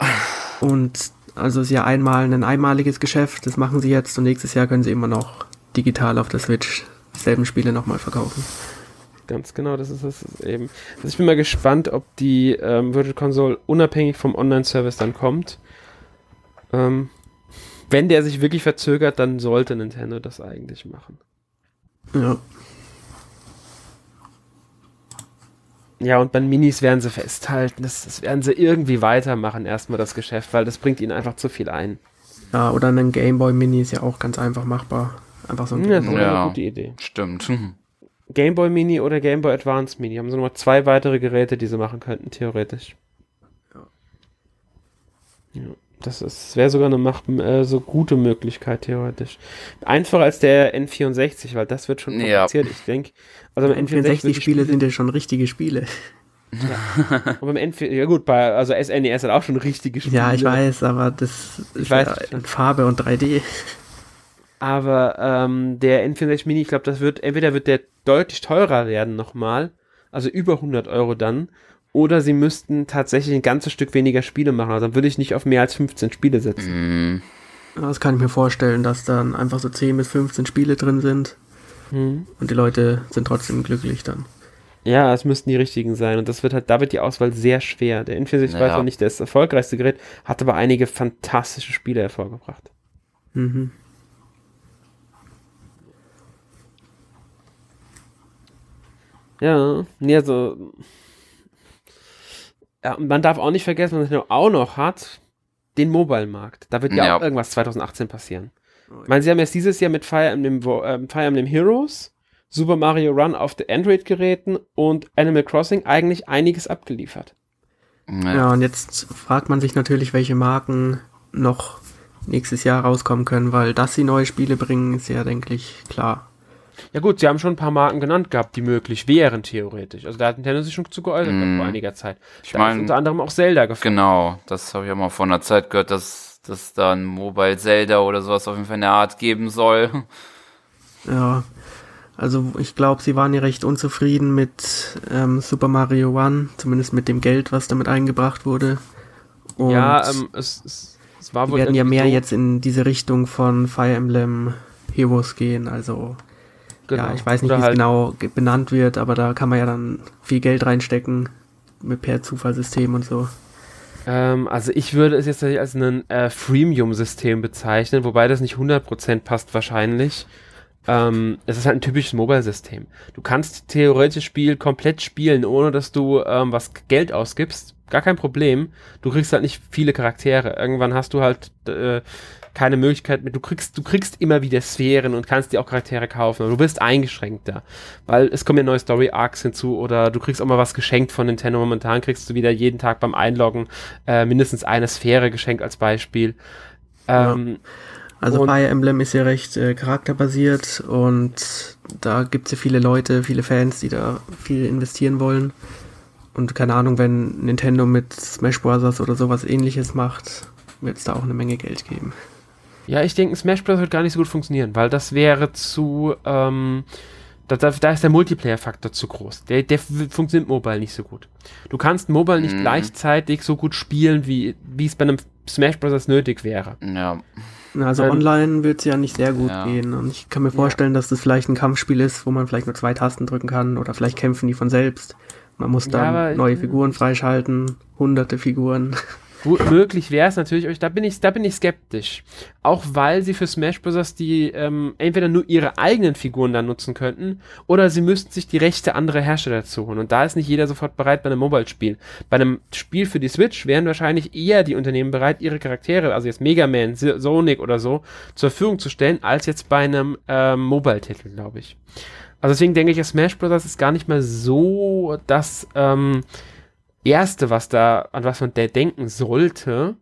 Und also ist ja einmal ein einmaliges Geschäft, das machen sie jetzt und nächstes Jahr können sie immer noch digital auf der Switch dieselben Spiele nochmal verkaufen. Ganz genau, das ist es eben. Also ich bin mal gespannt, ob die ähm, Virtual Console unabhängig vom Online-Service dann kommt. Ähm, wenn der sich wirklich verzögert, dann sollte Nintendo das eigentlich machen. Ja. Ja, und bei Minis werden sie festhalten. Das, das werden sie irgendwie weitermachen, erstmal das Geschäft, weil das bringt ihnen einfach zu viel ein. Ja, oder ein Gameboy Mini ist ja auch ganz einfach machbar. Einfach so ein ja, das ist eine gute Idee. Stimmt. Gameboy Mini oder Gameboy Advance Mini haben sie noch zwei weitere Geräte, die sie machen könnten, theoretisch. Ja. ja. Das wäre sogar eine Macht, äh, so gute Möglichkeit, theoretisch. Einfacher als der N64, weil das wird schon kompliziert, ja. ich denke. Also N64-Spiele sind ja schon richtige Spiele. Ja. Und beim N4, ja gut, bei, also SNES hat auch schon richtige Spiele. Ja, ich weiß, aber das ich ist weiß, ja in Farbe und 3D. Aber ähm, der N64 Mini, ich glaube, das wird, entweder wird der deutlich teurer werden nochmal, also über 100 Euro dann, oder sie müssten tatsächlich ein ganzes Stück weniger Spiele machen. Also dann würde ich nicht auf mehr als 15 Spiele setzen. Mm. Das kann ich mir vorstellen, dass dann einfach so 10 bis 15 Spiele drin sind. Mhm. Und die Leute sind trotzdem glücklich dann. Ja, es müssten die richtigen sein. Und das wird halt, da wird die Auswahl sehr schwer. Der N64 naja. war zwar nicht das erfolgreichste Gerät, hat aber einige fantastische Spiele hervorgebracht. Mhm. Ja, nee, also ja, und man darf auch nicht vergessen, was man auch noch hat, den Mobile-Markt. Da wird ja, ja, auch irgendwas 2018 passieren. Oh, ich meine, sie haben jetzt dieses Jahr mit Fire Emblem, äh, Fire Emblem Heroes, Super Mario Run auf den Android-Geräten und Animal Crossing eigentlich einiges abgeliefert. Ja. ja, und jetzt fragt man sich natürlich, welche Marken noch nächstes Jahr rauskommen können, weil dass sie neue Spiele bringen, ist ja, denke ich, klar. Ja gut, sie haben schon ein paar Marken genannt gehabt, die möglich wären, theoretisch. Also da hat Nintendo sich schon zu geäußert mm. vor einiger Zeit. Ich meine, unter anderem auch Zelda gefunden. Genau, das habe ich auch mal vor einer Zeit gehört, dass dass da ein Mobile Zelda oder sowas auf jeden Fall eine Art geben soll. Ja, also ich glaube, sie waren ja recht unzufrieden mit ähm, Super Mario One, zumindest mit dem Geld, was damit eingebracht wurde. Und ja, ähm, es, es, es war wohl. werden ja mehr so jetzt in diese Richtung von Fire Emblem Heroes gehen, also Genau. Ja, ich weiß nicht, wie es halt genau benannt wird, aber da kann man ja dann viel Geld reinstecken mit per Zufallsystem und so. Ähm, also ich würde es jetzt als ein äh, Freemium-System bezeichnen, wobei das nicht 100% passt wahrscheinlich. Ähm, es ist halt ein typisches Mobile-System. Du kannst theoretisch Spiel komplett spielen, ohne dass du ähm, was Geld ausgibst. Gar kein Problem. Du kriegst halt nicht viele Charaktere. Irgendwann hast du halt äh, keine Möglichkeit mehr. Du kriegst, du kriegst immer wieder Sphären und kannst dir auch Charaktere kaufen, aber du bist eingeschränkter, weil es kommen ja neue Story Arcs hinzu oder du kriegst auch mal was geschenkt von Nintendo. Momentan kriegst du wieder jeden Tag beim Einloggen äh, mindestens eine Sphäre geschenkt als Beispiel. Ähm, ja. Also Fire Emblem ist ja recht äh, charakterbasiert und da gibt es ja viele Leute, viele Fans, die da viel investieren wollen. Und keine Ahnung, wenn Nintendo mit Smash Bros. oder sowas ähnliches macht, wird es da auch eine Menge Geld geben. Ja, ich denke, Smash Bros. wird gar nicht so gut funktionieren, weil das wäre zu, ähm, da, da, da ist der Multiplayer-Faktor zu groß. Der, der funktioniert Mobile nicht so gut. Du kannst Mobile nicht mhm. gleichzeitig so gut spielen, wie wie es bei einem Smash Bros. nötig wäre. Ja. Also ähm, online wird es ja nicht sehr gut ja. gehen. Und ich kann mir vorstellen, ja. dass das vielleicht ein Kampfspiel ist, wo man vielleicht nur zwei Tasten drücken kann oder vielleicht kämpfen die von selbst. Man muss dann ja, neue Figuren freischalten, hunderte Figuren. möglich wäre es natürlich, da bin ich, da bin ich skeptisch. Auch weil sie für Smash Bros. die ähm, entweder nur ihre eigenen Figuren dann nutzen könnten, oder sie müssten sich die Rechte anderer Hersteller dazu holen. Und da ist nicht jeder sofort bereit bei einem Mobile-Spiel. Bei einem Spiel für die Switch wären wahrscheinlich eher die Unternehmen bereit, ihre Charaktere, also jetzt Mega Man, Sonic oder so, zur Verfügung zu stellen, als jetzt bei einem ähm, Mobile-Titel, glaube ich. Also deswegen denke ich, Smash Bros. ist gar nicht mal so das, ähm, Erste, was da, an was man da denken sollte,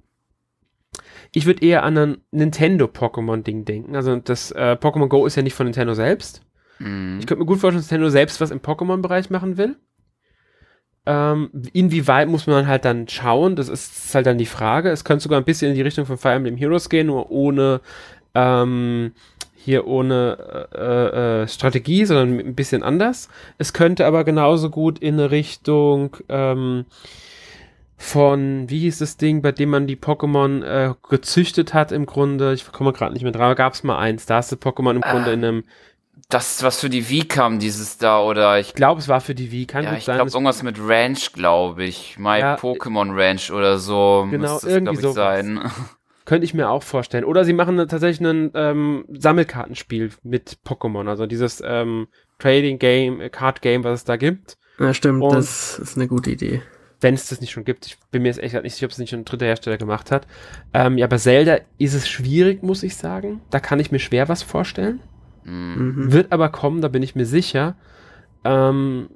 ich würde eher an ein Nintendo-Pokémon-Ding denken. Also das äh, Pokémon Go ist ja nicht von Nintendo selbst. Mhm. Ich könnte mir gut vorstellen, dass Nintendo selbst was im Pokémon-Bereich machen will. Ähm, inwieweit muss man halt dann schauen, das ist halt dann die Frage. Es könnte sogar ein bisschen in die Richtung von Fire Emblem Heroes gehen, nur ohne ähm, hier ohne äh, äh, Strategie, sondern ein bisschen anders. Es könnte aber genauso gut in eine Richtung ähm, von, wie hieß das Ding, bei dem man die Pokémon äh, gezüchtet hat im Grunde. Ich komme gerade nicht mehr dran, gab es mal eins. Da hast du Pokémon im Grunde in einem das, was für die Wii kam, dieses da, oder ich glaube, es war für die Wii, kann ja, gut ich sein. Ich glaube, irgendwas mit Ranch, glaube ich. My ja, Pokémon Ranch oder so. Genau, irgendwie so sein. Könnte ich mir auch vorstellen. Oder sie machen tatsächlich ein ähm, Sammelkartenspiel mit Pokémon, also dieses ähm, Trading Game, äh, Card Game, was es da gibt. Ja, stimmt, Und das ist eine gute Idee. Wenn es das nicht schon gibt, ich bin mir jetzt echt nicht sicher, ob es nicht schon ein dritter Hersteller gemacht hat. Ähm, ja, bei Zelda ist es schwierig, muss ich sagen. Da kann ich mir schwer was vorstellen. Mhm. Wird aber kommen, da bin ich mir sicher. Ähm,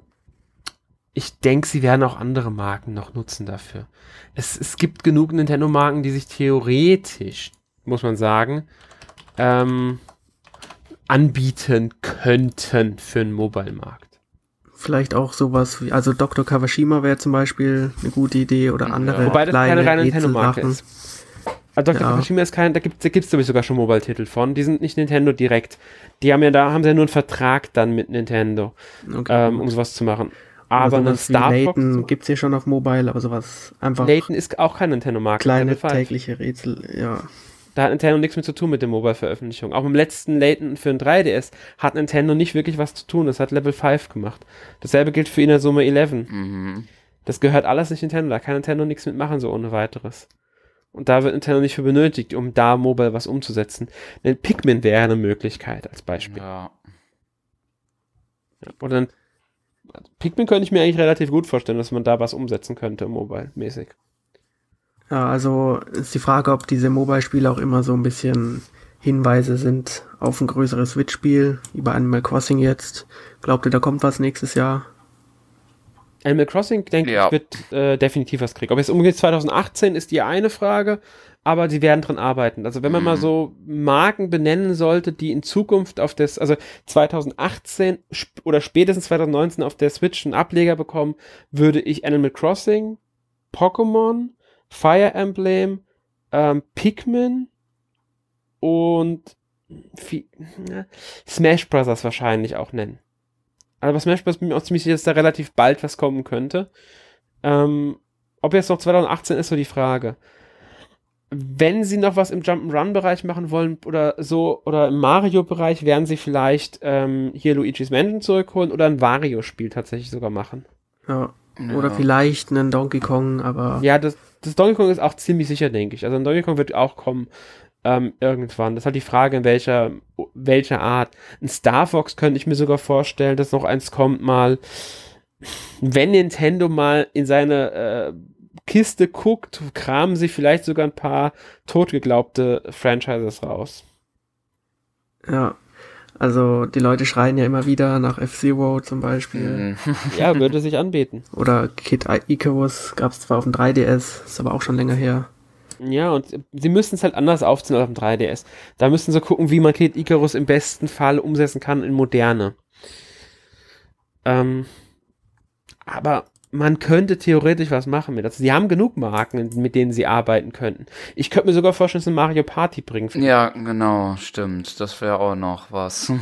ich denke, sie werden auch andere Marken noch nutzen dafür. Es, es gibt genug Nintendo-Marken, die sich theoretisch, muss man sagen, ähm, anbieten könnten für einen Mobile-Markt. Vielleicht auch sowas wie, also Dr. Kawashima wäre zum Beispiel eine gute Idee oder andere. Wobei das keine reine Nintendo-Marke ist. Also Dr. Ja. Kawashima ist kein, da gibt es da gibt's, sogar schon Mobile-Titel von. Die sind nicht Nintendo direkt. Die haben ja da, haben sie ja nur einen Vertrag dann mit Nintendo, okay, ähm, um sowas zu machen. Aber einen Star Fox gibt es hier schon auf Mobile, aber sowas einfach. Layton ist auch kein Nintendo-Marke. Kleine tägliche Rätsel, ja. Da hat Nintendo nichts mehr zu tun mit der Mobile-Veröffentlichung. Auch im letzten Layton für ein 3DS hat Nintendo nicht wirklich was zu tun. Das hat Level 5 gemacht. Dasselbe gilt für Inazuma 11. Mhm. Das gehört alles nicht Nintendo. Da kann Nintendo nichts mitmachen, so ohne weiteres. Und da wird Nintendo nicht für benötigt, um da mobile was umzusetzen. Denn Pikmin wäre eine Möglichkeit als Beispiel. Ja. ja. Oder ein also Pikmin könnte ich mir eigentlich relativ gut vorstellen, dass man da was umsetzen könnte, mobile-mäßig. Ja, also ist die Frage, ob diese Mobile-Spiele auch immer so ein bisschen Hinweise sind auf ein größeres Switch-Spiel, wie bei Animal Crossing jetzt. Glaubt ihr, da kommt was nächstes Jahr? Animal Crossing, denke ja. ich, wird äh, definitiv was kriegen. Ob jetzt umgeht 2018 ist die eine Frage aber sie werden dran arbeiten. Also wenn man mhm. mal so Marken benennen sollte, die in Zukunft auf das, also 2018 oder spätestens 2019 auf der Switch einen Ableger bekommen, würde ich Animal Crossing, Pokémon, Fire Emblem, ähm, Pikmin und viel, ja, Smash Bros. wahrscheinlich auch nennen. Aber bei Smash Bros. bin ich mir auch ziemlich sicher, dass da relativ bald was kommen könnte. Ähm, ob jetzt noch 2018 ist so die Frage wenn sie noch was im Jump'n'Run-Bereich machen wollen oder so, oder im Mario-Bereich, werden sie vielleicht ähm, hier Luigi's Mansion zurückholen oder ein Wario-Spiel tatsächlich sogar machen. Ja. Oder ja. vielleicht einen Donkey Kong, aber. Ja, das, das Donkey Kong ist auch ziemlich sicher, denke ich. Also ein Donkey Kong wird auch kommen ähm, irgendwann. Das ist halt die Frage, in welcher, welcher Art. Ein Star Fox könnte ich mir sogar vorstellen, dass noch eins kommt mal. Wenn Nintendo mal in seine äh, Kiste guckt, kramen sie vielleicht sogar ein paar totgeglaubte Franchises raus. Ja, also die Leute schreien ja immer wieder nach F-Zero zum Beispiel. Mhm. ja, würde sich anbieten. Oder Kid Icarus gab es zwar auf dem 3DS, ist aber auch schon länger her. Ja, und sie müssen es halt anders aufziehen als auf dem 3DS. Da müssen sie gucken, wie man Kid Icarus im besten Fall umsetzen kann in moderne. Ähm, aber man könnte theoretisch was machen mit. Also, sie haben genug Marken, mit denen sie arbeiten könnten. Ich könnte mir sogar vorstellen, dass sie Mario Party bringen. Ja, genau, stimmt. Das wäre auch noch was.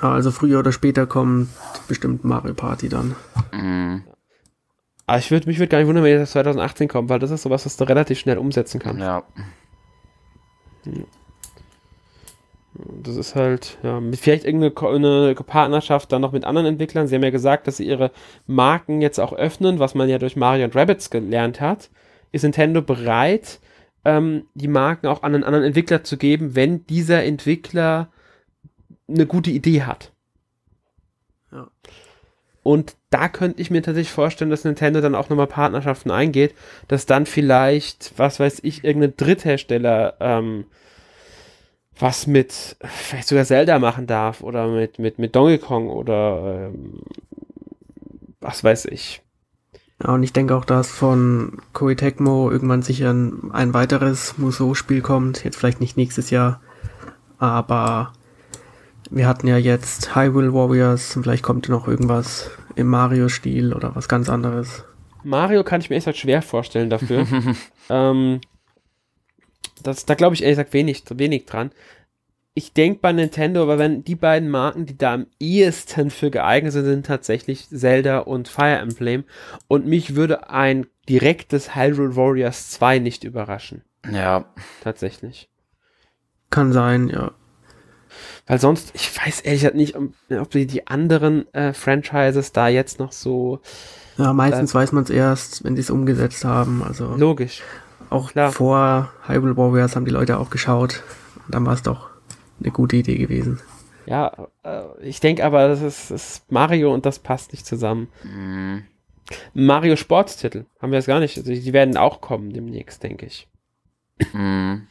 Also früher oder später kommt bestimmt Mario Party dann. Mhm. Aber ich würde mich würd gar nicht wundern, wenn das 2018 kommt, weil das ist sowas, was du relativ schnell umsetzen kannst. Ja. Das ist halt, ja, mit vielleicht irgendeine Partnerschaft dann noch mit anderen Entwicklern. Sie haben ja gesagt, dass sie ihre Marken jetzt auch öffnen, was man ja durch Mario und Rabbits gelernt hat. Ist Nintendo bereit, ähm, die Marken auch an einen anderen Entwickler zu geben, wenn dieser Entwickler eine gute Idee hat? Ja. Und da könnte ich mir tatsächlich vorstellen, dass Nintendo dann auch nochmal Partnerschaften eingeht, dass dann vielleicht, was weiß ich, irgendein Dritthersteller ähm, was mit vielleicht sogar Zelda machen darf oder mit, mit, mit Donkey Kong oder ähm, was weiß ich. Ja, und ich denke auch, dass von Koei Tecmo irgendwann sicher ein, ein weiteres Musou-Spiel kommt. Jetzt vielleicht nicht nächstes Jahr, aber wir hatten ja jetzt Hyrule Warriors, vielleicht kommt noch irgendwas im Mario-Stil oder was ganz anderes. Mario kann ich mir echt halt schwer vorstellen dafür. ähm, das, da glaube ich ehrlich gesagt wenig, wenig dran. Ich denke bei Nintendo, aber wenn die beiden Marken, die da am ehesten für geeignet sind, sind tatsächlich Zelda und Fire Emblem. Und mich würde ein direktes Hyrule Warriors 2 nicht überraschen. Ja. Tatsächlich. Kann sein, ja. Weil sonst, ich weiß ehrlich gesagt nicht, ob die, die anderen äh, Franchises da jetzt noch so. Ja, meistens äh, weiß man es erst, wenn sie es umgesetzt haben. Also logisch. Auch Klar. vor Hyrule Warriors haben die Leute auch geschaut. Und dann war es doch eine gute Idee gewesen. Ja, äh, ich denke aber, das ist, ist, Mario und das passt nicht zusammen. Mhm. Mario Sportstitel haben wir jetzt gar nicht. Also die werden auch kommen demnächst, denke ich. Mhm.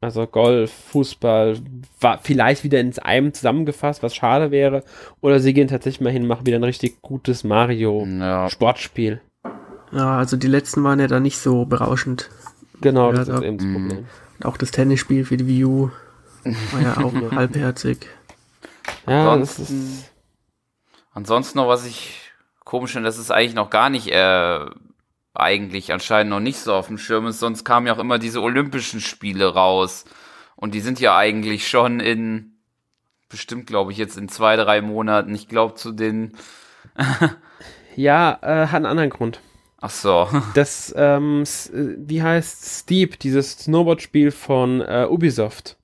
Also Golf, Fußball, war vielleicht wieder ins einem zusammengefasst, was schade wäre. Oder sie gehen tatsächlich mal hin und machen wieder ein richtig gutes Mario-Sportspiel. Ja, also die letzten waren ja da nicht so berauschend. Genau, das ist eben das Problem. Und auch das Tennisspiel für die Wii U war ja auch nur halbherzig. Ja, ansonsten, das ist ansonsten noch, was ich komisch finde, das ist eigentlich noch gar nicht äh, eigentlich anscheinend noch nicht so auf dem Schirm ist, sonst kamen ja auch immer diese Olympischen Spiele raus. Und die sind ja eigentlich schon in, bestimmt glaube ich jetzt in zwei, drei Monaten. Ich glaube zu den. ja, äh, hat einen anderen Grund. Ach so. Das, ähm, äh, wie heißt Steep, dieses Snowboard-Spiel von äh, Ubisoft.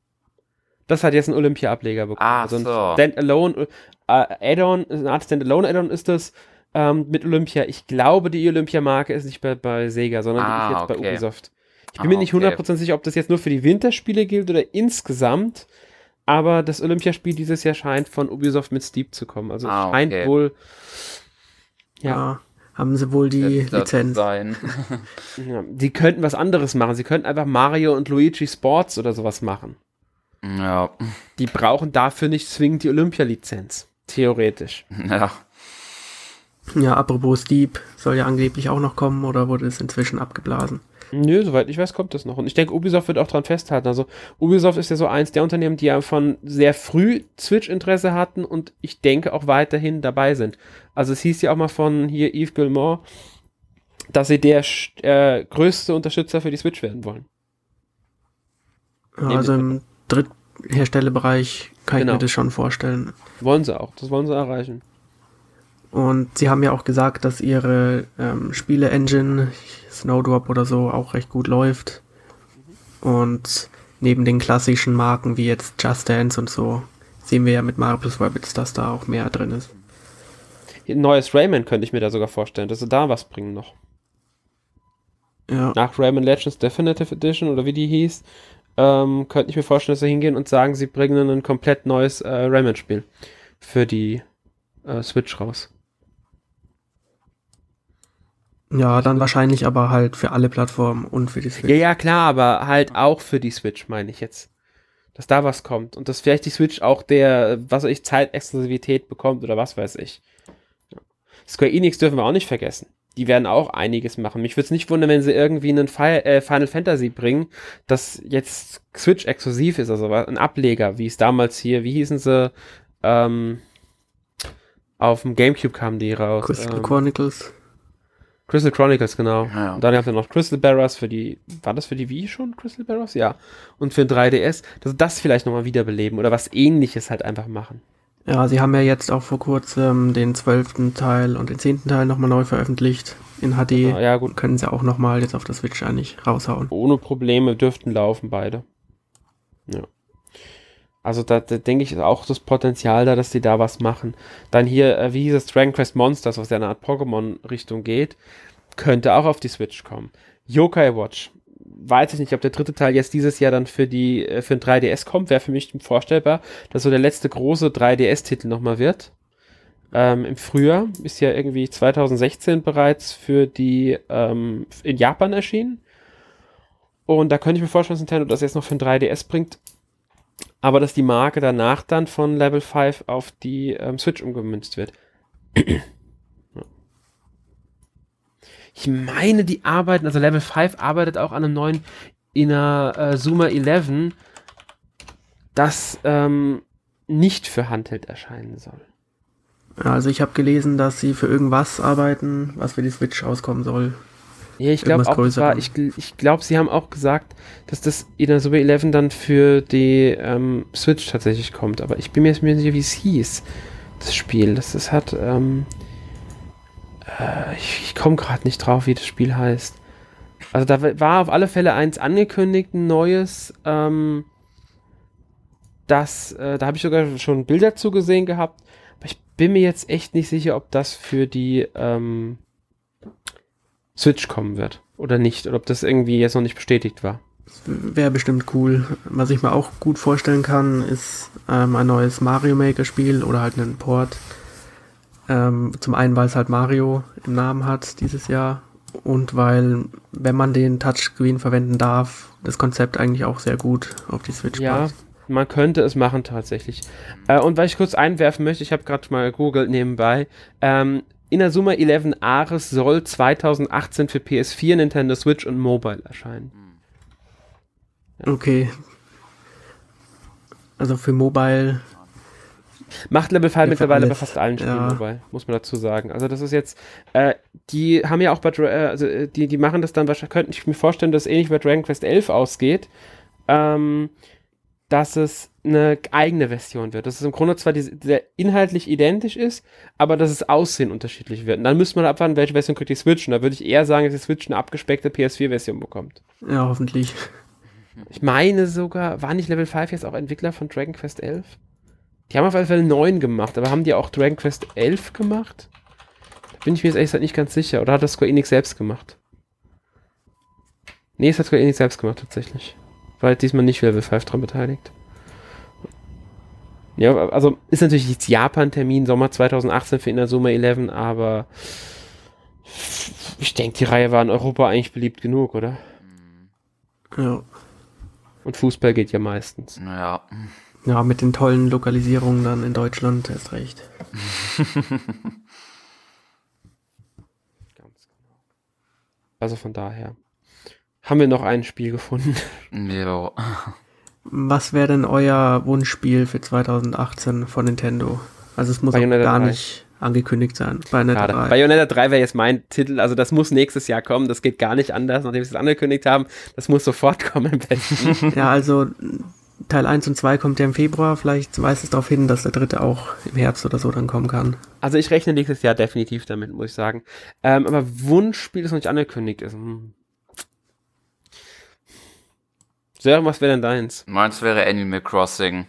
Das hat jetzt einen Olympia-Ableger bekommen. Ah, also so. Standalone, äh, Add-on, eine Art Standalone-Add-on ist das ähm, mit Olympia. Ich glaube, die Olympia-Marke ist nicht bei, bei Sega, sondern ah, die ist jetzt okay. bei Ubisoft. Ich bin ah, mir nicht hundertprozentig okay. sicher, ob das jetzt nur für die Winterspiele gilt oder insgesamt. Aber das Olympiaspiel dieses Jahr scheint von Ubisoft mit Steep zu kommen. Also ah, scheint okay. wohl. Ja. Haben sie wohl die Lizenz. Sein. ja, die könnten was anderes machen. Sie könnten einfach Mario und Luigi Sports oder sowas machen. Ja. Die brauchen dafür nicht zwingend die Olympia-Lizenz. Theoretisch. Ja. Ja, apropos Steep, soll ja angeblich auch noch kommen oder wurde es inzwischen abgeblasen? Nö, soweit ich weiß, kommt das noch. Und ich denke, Ubisoft wird auch dran festhalten. Also, Ubisoft ist ja so eins der Unternehmen, die ja von sehr früh Switch-Interesse hatten und ich denke auch weiterhin dabei sind. Also, es hieß ja auch mal von hier Yves Gilmore, dass sie der äh, größte Unterstützer für die Switch werden wollen. Also im Drittherstellerbereich kann genau. ich mir das schon vorstellen. Wollen sie auch, das wollen sie erreichen. Und sie haben ja auch gesagt, dass ihre ähm, Spiele-Engine, Snowdrop oder so, auch recht gut läuft. Und neben den klassischen Marken wie jetzt Just Dance und so, sehen wir ja mit Mario plus Rabbids, dass da auch mehr drin ist. Ein neues Rayman könnte ich mir da sogar vorstellen, dass sie da was bringen noch. Ja. Nach Rayman Legends Definitive Edition oder wie die hieß, ähm, könnte ich mir vorstellen, dass sie hingehen und sagen, sie bringen ein komplett neues äh, Rayman-Spiel für die äh, Switch raus. Ja, dann wahrscheinlich aber halt für alle Plattformen und für die Switch. Ja, ja, klar, aber halt auch für die Switch, meine ich jetzt. Dass da was kommt und dass vielleicht die Switch auch der, was weiß ich, Zeitexklusivität bekommt oder was weiß ich. Square Enix dürfen wir auch nicht vergessen. Die werden auch einiges machen. Mich würde es nicht wundern, wenn sie irgendwie einen Fi äh, Final Fantasy bringen, das jetzt Switch exklusiv ist, also ein Ableger, wie es damals hier, wie hießen sie, ähm, auf dem Gamecube kamen die raus. Crystal ähm, Chronicles. Crystal Chronicles, genau. Ja, ja. Und dann habt ihr noch Crystal Barrows für die, war das für die Wii schon, Crystal Barrows? Ja. Und für ein 3DS, dass das vielleicht nochmal wiederbeleben oder was ähnliches halt einfach machen. Ja, sie haben ja jetzt auch vor kurzem den zwölften Teil und den zehnten Teil nochmal neu veröffentlicht in HD. Ja, ja, gut. Können sie auch nochmal jetzt auf der Switch eigentlich raushauen. Ohne Probleme dürften laufen beide. Ja. Also da, da denke ich auch das Potenzial da, dass die da was machen. Dann hier, äh, wie hieß es, Dragon Quest Monsters, was ja eine Art Pokémon-Richtung geht, könnte auch auf die Switch kommen. Yokai Watch. Weiß ich nicht, ob der dritte Teil jetzt dieses Jahr dann für die äh, für ein 3DS kommt, wäre für mich vorstellbar, dass so der letzte große 3DS-Titel nochmal wird. Ähm, Im Frühjahr ist ja irgendwie 2016 bereits für die ähm, in Japan erschienen. Und da könnte ich mir vorstellen, dass Nintendo das jetzt noch für ein 3DS bringt aber dass die Marke danach dann von Level 5 auf die ähm, Switch umgemünzt wird. ich meine, die arbeiten, also Level 5 arbeitet auch an einem neuen Inner äh, Zoomer 11, das ähm, nicht für Handheld erscheinen soll. Also ich habe gelesen, dass sie für irgendwas arbeiten, was für die Switch auskommen soll. Ja, ich glaube auch, war, ich, ich glaube, sie haben auch gesagt, dass das Inazuma 11 dann für die ähm, Switch tatsächlich kommt, aber ich bin mir jetzt nicht sicher, wie es hieß, das Spiel. Das, das hat, ähm, äh, ich, ich komme gerade nicht drauf, wie das Spiel heißt. Also da war auf alle Fälle eins angekündigt, ein neues, ähm, das, äh, da habe ich sogar schon Bilder zu gesehen gehabt, aber ich bin mir jetzt echt nicht sicher, ob das für die, ähm, Switch kommen wird oder nicht, oder ob das irgendwie jetzt noch nicht bestätigt war. Wäre bestimmt cool. Was ich mir auch gut vorstellen kann, ist ähm, ein neues Mario Maker Spiel oder halt einen Port. Ähm, zum einen, weil es halt Mario im Namen hat dieses Jahr und weil, wenn man den Touchscreen verwenden darf, das Konzept eigentlich auch sehr gut auf die Switch ja, passt. Man könnte es machen tatsächlich. Äh, und weil ich kurz einwerfen möchte, ich habe gerade mal googelt nebenbei, ähm, Inazuma 11 Ares soll 2018 für PS4, Nintendo Switch und Mobile erscheinen. Ja. Okay. Also für Mobile. Macht Level 5 mittlerweile bei fast allen Spielen ja. Mobile, muss man dazu sagen. Also das ist jetzt, äh, die haben ja auch bei, äh, also äh, die, die machen das dann wahrscheinlich, könnte ich mir vorstellen, dass ähnlich bei Dragon Quest 11 ausgeht. Ähm, dass es eine eigene Version wird. Dass es im Grunde zwar die, sehr inhaltlich identisch ist, aber dass es Aussehen unterschiedlich wird. Und dann müsste man abwarten, welche Version kriegt die Switch. Und da würde ich eher sagen, dass die Switch eine abgespeckte PS4-Version bekommt. Ja, hoffentlich. Ich meine sogar, war nicht Level 5 jetzt auch Entwickler von Dragon Quest 11? Die haben auf jeden Fall 9 gemacht, aber haben die auch Dragon Quest 11 gemacht? Da bin ich mir jetzt ehrlich gesagt nicht ganz sicher. Oder hat das Square Enix selbst gemacht? Nee, es hat Square Enix selbst gemacht, tatsächlich war halt diesmal nicht Level 5 dran beteiligt. Ja, also ist natürlich jetzt Japan-Termin Sommer 2018 für Inazuma 11, aber ich denke, die Reihe war in Europa eigentlich beliebt genug, oder? Ja. Und Fußball geht ja meistens. Ja. Ja, mit den tollen Lokalisierungen dann in Deutschland erst recht. Ganz genau. Also von daher haben wir noch ein Spiel gefunden. Ja. Was wäre denn euer Wunschspiel für 2018 von Nintendo? Also es muss Bayonetta gar 3. nicht angekündigt sein. Bayonetta 3. Bayonetta 3 wäre jetzt mein Titel, also das muss nächstes Jahr kommen, das geht gar nicht anders, nachdem sie es angekündigt haben, das muss sofort kommen ja, also Teil 1 und 2 kommt ja im Februar, vielleicht weist es darauf hin, dass der dritte auch im Herbst oder so dann kommen kann. Also ich rechne nächstes Jahr definitiv damit, muss ich sagen. Ähm, aber Wunschspiel, das noch nicht angekündigt ist. Hm. Sören, was wäre denn deins? Meins wäre Animal Crossing.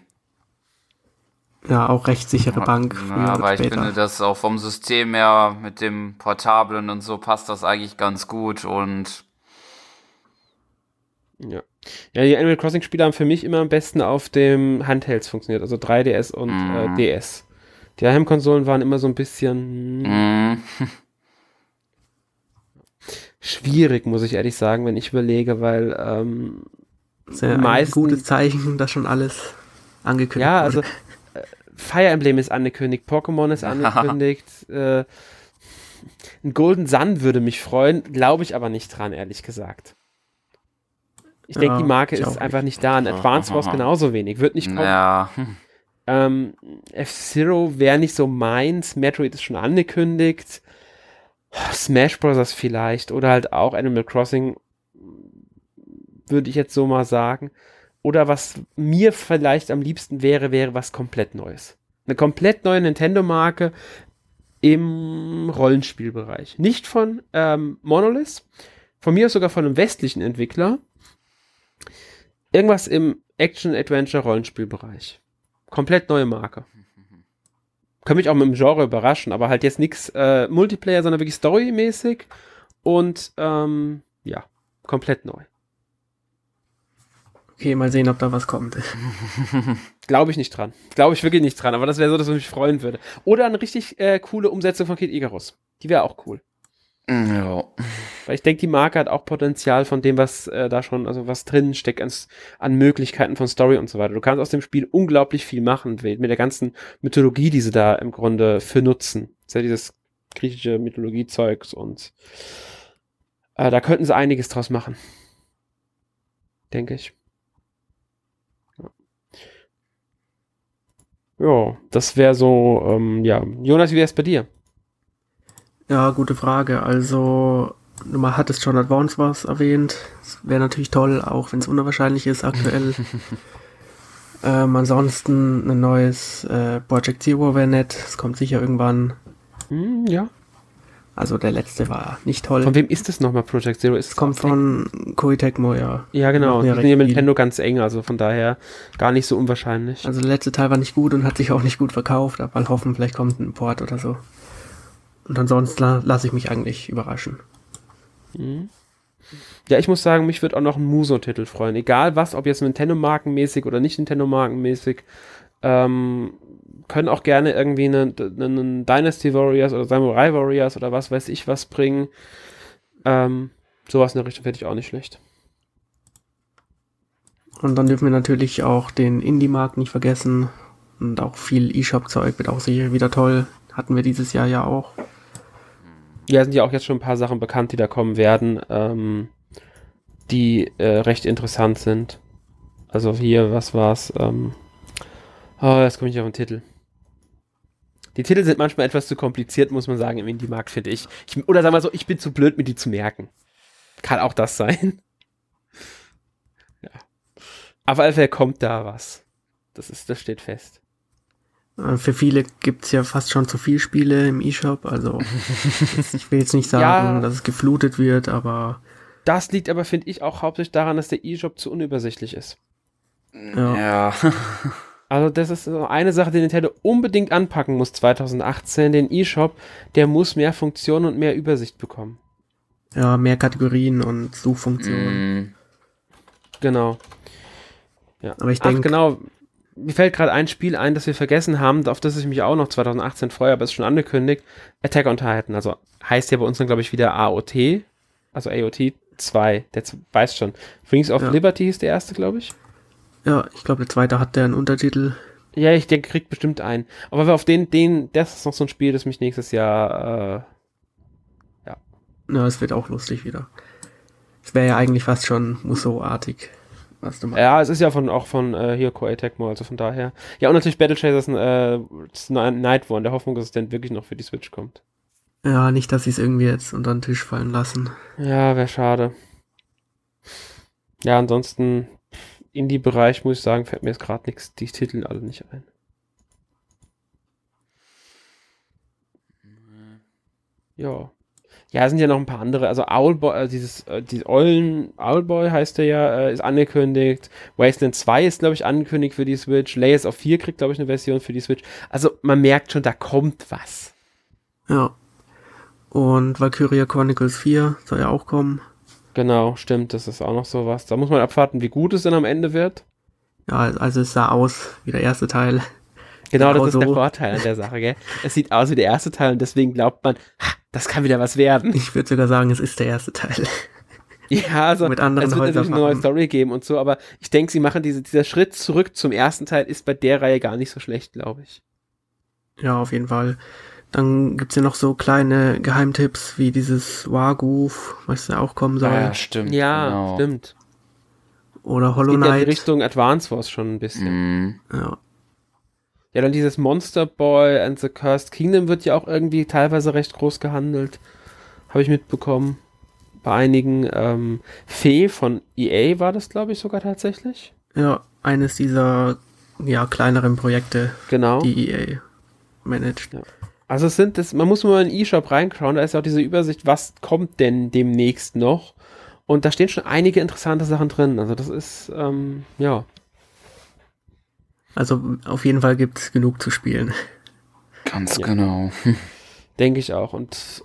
Ja, auch rechtssichere Bank. Ja, aber ich finde, dass auch vom System her mit dem Portablen und so passt das eigentlich ganz gut und. Ja. Ja, die Animal Crossing Spiele haben für mich immer am besten auf dem Handhelds funktioniert, also 3DS und mm. äh, DS. Die Heimkonsolen waren immer so ein bisschen. Mm. schwierig, muss ich ehrlich sagen, wenn ich überlege, weil ähm, sehr ein gutes Zeichen, dass schon alles angekündigt Ja, also äh, Fire Emblem ist angekündigt, Pokémon ist angekündigt, äh, ein Golden Sun würde mich freuen, glaube ich aber nicht dran, ehrlich gesagt. Ich denke, ja, die Marke ist einfach nicht da. Ein Advance Wars genauso wenig. Wird nicht kommen. Ja. Ähm, F-Zero wäre nicht so meins. Metroid ist schon angekündigt. Smash Bros. vielleicht oder halt auch Animal Crossing, würde ich jetzt so mal sagen. Oder was mir vielleicht am liebsten wäre, wäre was komplett Neues. Eine komplett neue Nintendo-Marke im Rollenspielbereich. Nicht von ähm, Monolith, von mir sogar von einem westlichen Entwickler. Irgendwas im Action-Adventure-Rollenspielbereich. Komplett neue Marke. Kann mich auch mit dem Genre überraschen, aber halt jetzt nichts äh, Multiplayer, sondern wirklich storymäßig und ähm, ja, komplett neu. Okay, mal sehen, ob da was kommt. Glaube ich nicht dran. Glaube ich wirklich nicht dran, aber das wäre so, dass ich mich freuen würde. Oder eine richtig äh, coole Umsetzung von Kid Icarus. Die wäre auch cool. Mm, ja. Weil ich denke, die Marke hat auch Potenzial von dem, was äh, da schon, also was drin steckt an, an, Möglichkeiten von Story und so weiter. Du kannst aus dem Spiel unglaublich viel machen mit der ganzen Mythologie, die sie da im Grunde für nutzen. Das ist ja dieses griechische Mythologie-Zeugs und äh, da könnten sie einiges draus machen. Denke ich. Ja, das wäre so, ähm, ja. Jonas, wie wäre es bei dir? Ja, gute Frage. Also, du hattest schon Advance Wars erwähnt. Das wäre natürlich toll, auch wenn es unwahrscheinlich ist aktuell. ähm, ansonsten ein neues äh, Project Zero wäre nett. Es kommt sicher irgendwann. Hm, ja. Also der letzte war nicht toll. Von wem ist das nochmal, Project Zero? Ist es kommt von Koei Tecmo, ja. Ja, genau. Die sind ja mit Nintendo ganz eng, also von daher gar nicht so unwahrscheinlich. Also der letzte Teil war nicht gut und hat sich auch nicht gut verkauft, aber hoffen, vielleicht kommt ein Port oder so. Und ansonsten lasse ich mich eigentlich überraschen. Mhm. Ja, ich muss sagen, mich würde auch noch ein Muso-Titel freuen. Egal was, ob jetzt Nintendo-Markenmäßig oder nicht Nintendo-Markenmäßig. Ähm, können auch gerne irgendwie einen, einen Dynasty Warriors oder Samurai Warriors oder was weiß ich was bringen. Ähm, sowas in der Richtung finde ich auch nicht schlecht. Und dann dürfen wir natürlich auch den Indie-Markt nicht vergessen. Und auch viel E-Shop-Zeug wird auch sicher wieder toll. Hatten wir dieses Jahr ja auch. Ja, sind ja auch jetzt schon ein paar Sachen bekannt, die da kommen werden, ähm, die äh, recht interessant sind. Also hier, was war's? Ähm, oh, jetzt komme ich auf den Titel. Die Titel sind manchmal etwas zu kompliziert, muss man sagen, im Indie-Markt, finde ich. ich. Oder sagen wir so, ich bin zu blöd, mir die zu merken. Kann auch das sein. ja. Aber wer kommt da was? Das ist, das steht fest. Äh, für viele gibt es ja fast schon zu viele Spiele im E-Shop. Also ich will jetzt nicht sagen, ja, dass es geflutet wird, aber. Das liegt aber, finde ich, auch hauptsächlich daran, dass der E-Shop zu unübersichtlich ist. Ja. ja. Also das ist so eine Sache, die Nintendo unbedingt anpacken muss 2018. Den eShop, der muss mehr Funktionen und mehr Übersicht bekommen. Ja, mehr Kategorien und Suchfunktionen. Mm. Genau. Ja. Aber ich denke, genau. Mir fällt gerade ein Spiel ein, das wir vergessen haben, auf das ich mich auch noch 2018 freue, aber es ist schon angekündigt. Attack on Titan. Also heißt ja bei uns dann, glaube ich, wieder AOT. Also AOT 2. Der weiß schon. Rings of ja. Liberty ist der erste, glaube ich. Ja, ich glaube, der zweite hat der einen Untertitel. Ja, ich denke, kriegt bestimmt einen. Aber auf den, den, das ist noch so ein Spiel, das mich nächstes Jahr, äh, ja. Ja, es wird auch lustig wieder. Es wäre ja eigentlich fast schon Musso-artig, was du meinst. Ja, es ist ja von, auch von, äh, hier Koei Tecmo, also von daher. Ja, und natürlich Battle Chasers, äh, Night One, der Hoffnung, dass es denn wirklich noch für die Switch kommt. Ja, nicht, dass sie es irgendwie jetzt unter den Tisch fallen lassen. Ja, wäre schade. Ja, ansonsten Indie-Bereich, muss ich sagen, fällt mir jetzt gerade nichts, die Titel alle nicht ein. Ja. Ja, sind ja noch ein paar andere. Also Owlboy, äh, dieses, äh, dieses Eulen, Owlboy heißt der ja, äh, ist angekündigt. Wasteland 2 ist, glaube ich, angekündigt für die Switch. Layers of 4 kriegt, glaube ich, eine Version für die Switch. Also man merkt schon, da kommt was. Ja. Und Valkyria Chronicles 4 soll ja auch kommen. Genau, stimmt, das ist auch noch so was. Da muss man abwarten, wie gut es dann am Ende wird. Ja, also es sah aus wie der erste Teil. Genau, das ist der Vorteil an der Sache, gell? Es sieht aus wie der erste Teil und deswegen glaubt man, das kann wieder was werden. Ich würde sogar sagen, es ist der erste Teil. Ja, also mit anderen es wird natürlich eine neue Story geben und so, aber ich denke, sie machen diese, dieser Schritt zurück zum ersten Teil ist bei der Reihe gar nicht so schlecht, glaube ich. Ja, auf jeden Fall. Dann gibt's ja noch so kleine Geheimtipps wie dieses Wargoof, was ja auch kommen soll. Ja, stimmt. Ja, genau. stimmt. Oder Hollow Knight. in die Richtung Advance Wars schon ein bisschen. Mm. Ja. Ja, dann dieses Monster Boy and the Cursed Kingdom wird ja auch irgendwie teilweise recht groß gehandelt. habe ich mitbekommen. Bei einigen. Ähm, Fee von EA war das, glaube ich, sogar tatsächlich. Ja, eines dieser ja, kleineren Projekte, genau. die EA managt. Ja. Also es sind das, man muss mal in den E-Shop reinschauen, da ist ja auch diese Übersicht, was kommt denn demnächst noch. Und da stehen schon einige interessante Sachen drin. Also das ist, ähm, ja. Also auf jeden Fall gibt es genug zu spielen. Ganz ja. genau. Denke ich auch. Und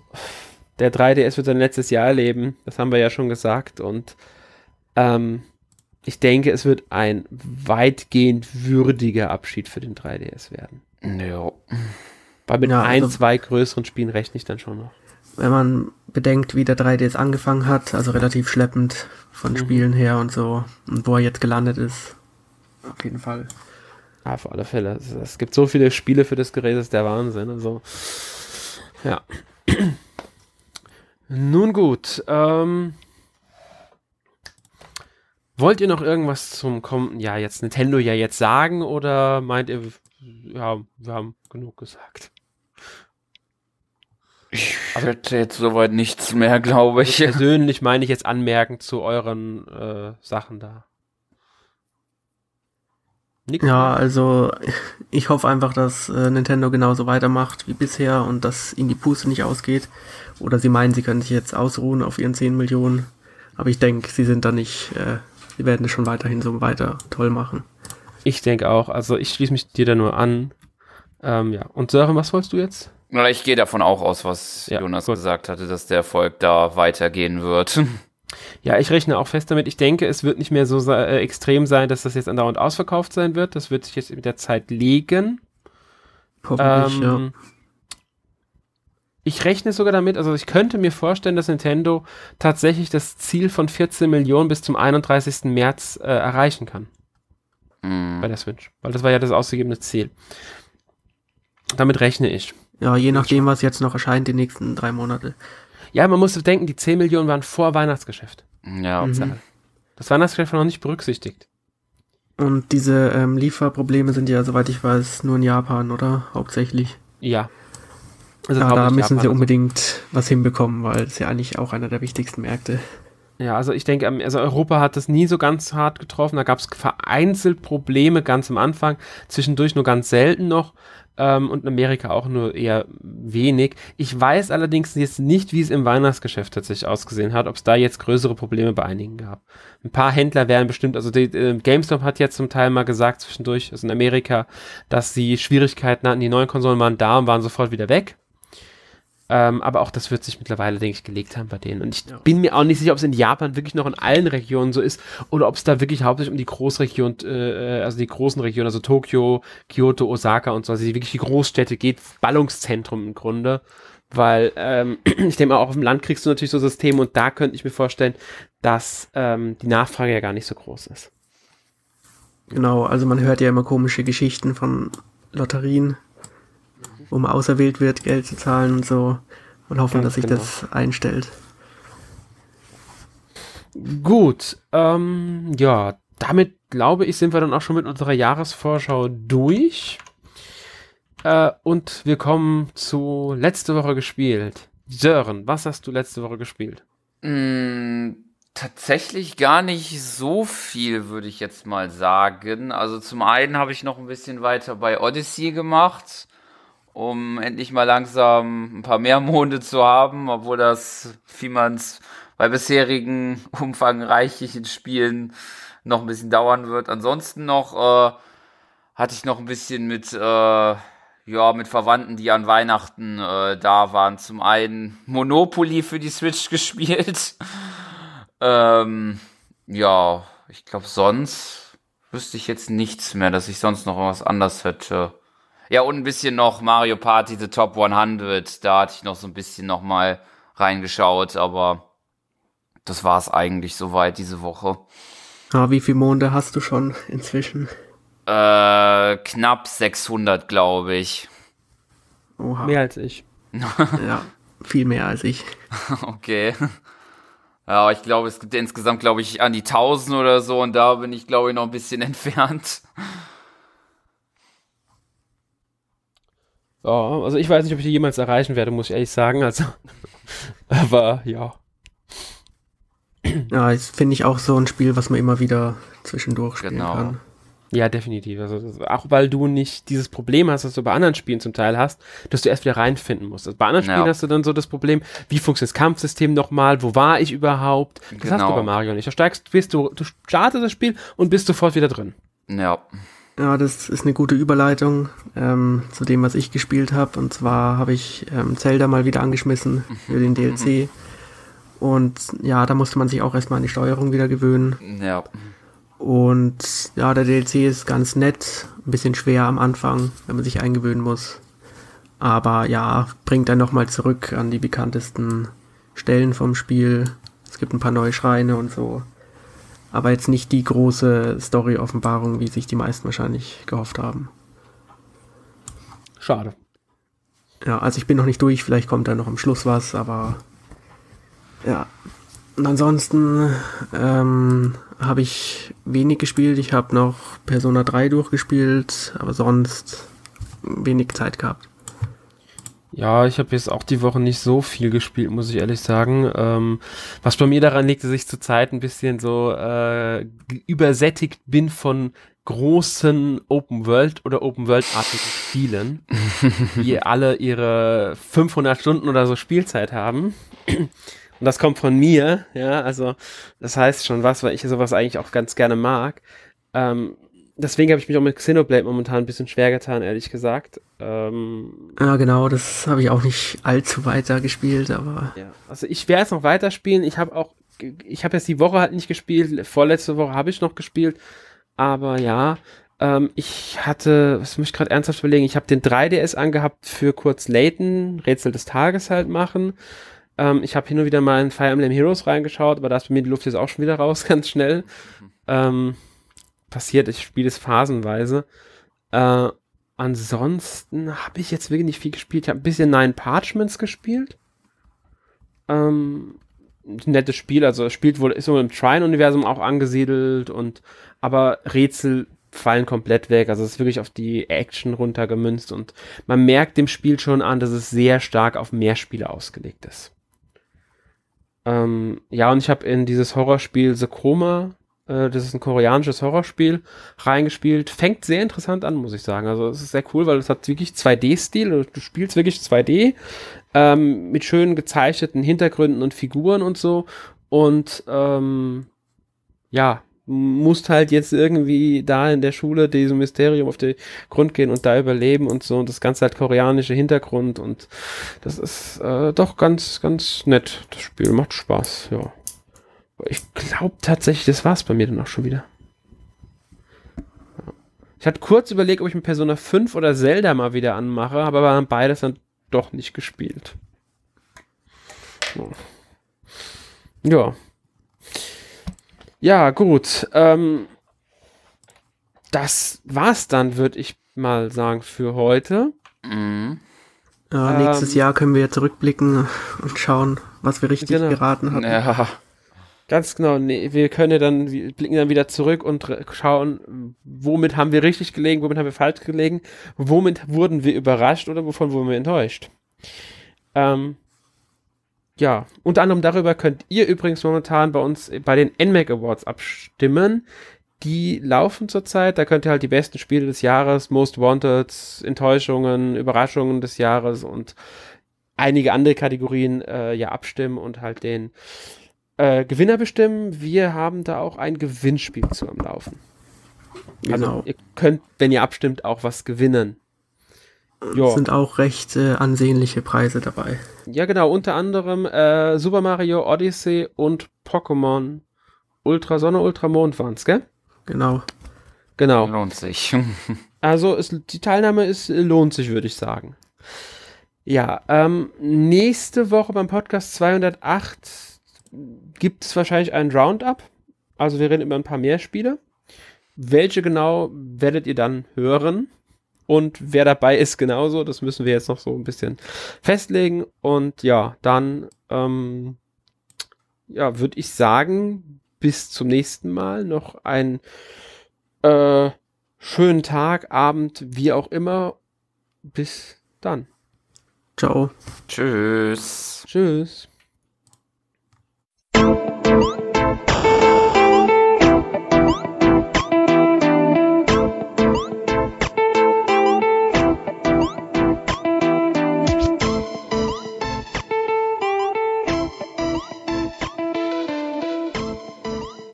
der 3DS wird sein letztes Jahr erleben. Das haben wir ja schon gesagt. Und ähm, ich denke, es wird ein weitgehend würdiger Abschied für den 3DS werden. Ja. Weil mit ja, ein, also, zwei größeren Spielen rechne ich dann schon noch. Wenn man bedenkt, wie der 3DS angefangen hat, also relativ schleppend von mhm. Spielen her und so, und wo er jetzt gelandet ist, auf jeden Fall. Ja, auf alle Fälle. Es, gibt so viele Spiele für das Gerät, das ist der Wahnsinn. Also, ja. Nun gut. Ähm, wollt ihr noch irgendwas zum kommenden Jahr jetzt Nintendo ja jetzt sagen oder meint ihr, ja, wir haben genug gesagt? Ich hätte jetzt soweit nichts mehr, glaube ich. Also persönlich meine ich jetzt anmerken zu euren äh, Sachen da. Nix ja, also ich hoffe einfach, dass äh, Nintendo genauso weitermacht wie bisher und dass ihnen die Puste nicht ausgeht. Oder sie meinen, sie können sich jetzt ausruhen auf ihren 10 Millionen. Aber ich denke, sie sind da nicht, äh, sie werden es schon weiterhin so weiter toll machen. Ich denke auch. Also ich schließe mich dir da nur an. Ähm, ja. Und Sören, was wolltest du jetzt? Ich gehe davon auch aus, was ja, Jonas gut. gesagt hatte, dass der Erfolg da weitergehen wird. Ja, ich rechne auch fest damit. Ich denke, es wird nicht mehr so äh, extrem sein, dass das jetzt andauernd ausverkauft sein wird. Das wird sich jetzt mit der Zeit legen. Hoffentlich, ähm, ja. Ich rechne sogar damit, also ich könnte mir vorstellen, dass Nintendo tatsächlich das Ziel von 14 Millionen bis zum 31. März äh, erreichen kann. Mm. Bei der Switch. Weil das war ja das ausgegebene Ziel. Damit rechne ich. Ja, je nachdem, was jetzt noch erscheint, die nächsten drei Monate. Ja, man muss denken, die 10 Millionen waren vor Weihnachtsgeschäft. Ja. Mhm. Das Weihnachtsgeschäft war noch nicht berücksichtigt. Und diese ähm, Lieferprobleme sind ja, soweit ich weiß, nur in Japan, oder? Hauptsächlich. Ja. Also ja, da müssen Japan sie unbedingt also. was hinbekommen, weil es ja eigentlich auch einer der wichtigsten Märkte. Ja, also ich denke, ähm, also Europa hat das nie so ganz hart getroffen. Da gab es vereinzelt Probleme ganz am Anfang, zwischendurch nur ganz selten noch ähm, und in Amerika auch nur eher wenig. Ich weiß allerdings jetzt nicht, wie es im Weihnachtsgeschäft tatsächlich ausgesehen hat, ob es da jetzt größere Probleme bei einigen gab. Ein paar Händler werden bestimmt, also die, äh, GameStop hat jetzt zum Teil mal gesagt zwischendurch, also in Amerika, dass sie Schwierigkeiten hatten, die neuen Konsolen waren da und waren sofort wieder weg. Ähm, aber auch das wird sich mittlerweile, denke ich, gelegt haben bei denen. Und ich ja. bin mir auch nicht sicher, ob es in Japan wirklich noch in allen Regionen so ist oder ob es da wirklich hauptsächlich um die Großregion, äh, also die großen Regionen, also Tokio, Kyoto, Osaka und so, also die wirklich die Großstädte geht, Ballungszentrum im Grunde. Weil ähm, ich denke mal, auch auf dem Land kriegst du natürlich so Systeme und da könnte ich mir vorstellen, dass ähm, die Nachfrage ja gar nicht so groß ist. Genau, also man hört ja immer komische Geschichten von Lotterien, wo man auserwählt wird, Geld zu zahlen und so und hoffen, Ganz dass sich genau. das einstellt. Gut, ähm, ja, damit glaube ich, sind wir dann auch schon mit unserer Jahresvorschau durch. Äh, und wir kommen zu letzte Woche gespielt. Sören, was hast du letzte Woche gespielt? Mm, tatsächlich gar nicht so viel, würde ich jetzt mal sagen. Also zum einen habe ich noch ein bisschen weiter bei Odyssey gemacht um endlich mal langsam ein paar mehr Monde zu haben, obwohl das, wie man es bei bisherigen umfangreichen Spielen noch ein bisschen dauern wird. Ansonsten noch äh, hatte ich noch ein bisschen mit äh, ja mit Verwandten, die an Weihnachten äh, da waren. Zum einen Monopoly für die Switch gespielt. ähm, ja, ich glaube sonst wüsste ich jetzt nichts mehr, dass ich sonst noch was anders hätte. Ja, und ein bisschen noch Mario Party The Top 100. Da hatte ich noch so ein bisschen noch mal reingeschaut, aber das war es eigentlich soweit diese Woche. Ah, wie viele Monde hast du schon inzwischen? Äh, knapp 600, glaube ich. Oha. Mehr als ich. ja, viel mehr als ich. okay. Ja, ich glaube, es gibt insgesamt, glaube ich, an die 1000 oder so und da bin ich, glaube ich, noch ein bisschen entfernt. Ja, also ich weiß nicht, ob ich die jemals erreichen werde, muss ich ehrlich sagen. Also, aber ja. Ja, das finde ich auch so ein Spiel, was man immer wieder zwischendurch spielen genau. kann. Ja, definitiv. Also, auch weil du nicht dieses Problem hast, was du bei anderen Spielen zum Teil hast, dass du erst wieder reinfinden musst. Also bei anderen Spielen ja. hast du dann so das Problem, wie funktioniert das Kampfsystem nochmal, wo war ich überhaupt? Das genau. hast du genau. bei Mario nicht. Da steigst, bist du, du startest das Spiel und bist sofort wieder drin. Ja. Ja, das ist eine gute Überleitung ähm, zu dem, was ich gespielt habe. Und zwar habe ich ähm, Zelda mal wieder angeschmissen für den DLC. Und ja, da musste man sich auch erstmal an die Steuerung wieder gewöhnen. Ja. Und ja, der DLC ist ganz nett, ein bisschen schwer am Anfang, wenn man sich eingewöhnen muss. Aber ja, bringt dann nochmal zurück an die bekanntesten Stellen vom Spiel. Es gibt ein paar neue Schreine und so. Aber jetzt nicht die große Story-Offenbarung, wie sich die meisten wahrscheinlich gehofft haben. Schade. Ja, also ich bin noch nicht durch, vielleicht kommt da noch am Schluss was, aber ja. Und ansonsten ähm, habe ich wenig gespielt. Ich habe noch Persona 3 durchgespielt, aber sonst wenig Zeit gehabt. Ja, ich habe jetzt auch die Woche nicht so viel gespielt, muss ich ehrlich sagen. Ähm, was bei mir daran liegt, dass ich zurzeit ein bisschen so äh, übersättigt bin von großen Open World oder Open World-artigen Spielen, die alle ihre 500 Stunden oder so Spielzeit haben. Und das kommt von mir, ja, also das heißt schon was, weil ich sowas eigentlich auch ganz gerne mag. Ähm, deswegen habe ich mich auch mit Xenoblade momentan ein bisschen schwer getan, ehrlich gesagt. Ähm, ja, genau, das habe ich auch nicht allzu weiter gespielt, aber. Ja, also ich werde es noch weiterspielen. Ich habe auch, ich habe jetzt die Woche halt nicht gespielt. Vorletzte Woche habe ich noch gespielt. Aber ja, ähm, ich hatte, was muss ich gerade ernsthaft überlegen, ich habe den 3DS angehabt für kurz Layton, Rätsel des Tages halt machen. Ähm, ich habe hin und wieder mal in Fire Emblem Heroes reingeschaut, aber da ist bei mir die Luft jetzt auch schon wieder raus, ganz schnell. Mhm. Ähm, passiert, ich spiele es phasenweise. Äh, ansonsten habe ich jetzt wirklich nicht viel gespielt. Ich habe ein bisschen Nine Parchments gespielt. Ähm, nettes Spiel, also es spielt wohl, ist so im Trine-Universum auch angesiedelt und aber Rätsel fallen komplett weg. Also es ist wirklich auf die Action runtergemünzt und man merkt dem Spiel schon an, dass es sehr stark auf Mehrspiele ausgelegt ist. Ähm, ja, und ich habe in dieses Horrorspiel The Chroma, äh, das ist ein koreanisches Horrorspiel, reingespielt. Fängt sehr interessant an, muss ich sagen. Also es ist sehr cool, weil es hat wirklich 2D-Stil. Also du spielst wirklich 2D ähm, mit schön gezeichneten Hintergründen und Figuren und so. Und ähm, ja, musst halt jetzt irgendwie da in der Schule diesem Mysterium auf den Grund gehen und da überleben und so und das Ganze halt koreanische Hintergrund und das ist äh, doch ganz, ganz nett. Das Spiel macht Spaß, ja. Ich glaube tatsächlich, das war's bei mir dann auch schon wieder. Ich hatte kurz überlegt, ob ich mit Persona 5 oder Zelda mal wieder anmache, aber waren beides dann doch nicht gespielt. Ja. Ja, gut. Ähm, das war's dann, würde ich mal sagen, für heute. Mhm. Ja, nächstes ähm, Jahr können wir zurückblicken und schauen, was wir richtig genau. geraten haben. Ja. Ganz genau. Nee, wir können ja dann, wir blicken dann wieder zurück und schauen, womit haben wir richtig gelegen, womit haben wir falsch gelegen, womit wurden wir überrascht oder wovon wurden wir enttäuscht. Ähm, ja, unter anderem darüber könnt ihr übrigens momentan bei uns bei den NMAC Awards abstimmen. Die laufen zurzeit, da könnt ihr halt die besten Spiele des Jahres, Most Wanted, Enttäuschungen, Überraschungen des Jahres und einige andere Kategorien äh, ja abstimmen und halt den äh, Gewinner bestimmen. Wir haben da auch ein Gewinnspiel zu am Laufen. Also genau. ihr könnt, wenn ihr abstimmt, auch was gewinnen. Ja. Sind auch recht äh, ansehnliche Preise dabei. Ja, genau. Unter anderem äh, Super Mario Odyssey und Pokémon Ultra Sonne, Ultra Mond waren es, gell? Genau. Genau. Lohnt sich. also es, die Teilnahme ist, lohnt sich, würde ich sagen. Ja, ähm, nächste Woche beim Podcast 208 gibt es wahrscheinlich einen Roundup. Also wir reden über ein paar mehr Spiele. Welche genau werdet ihr dann hören? Und wer dabei ist, genauso. Das müssen wir jetzt noch so ein bisschen festlegen. Und ja, dann, ähm, ja, würde ich sagen, bis zum nächsten Mal noch einen äh, schönen Tag, Abend, wie auch immer. Bis dann. Ciao. Tschüss. Tschüss.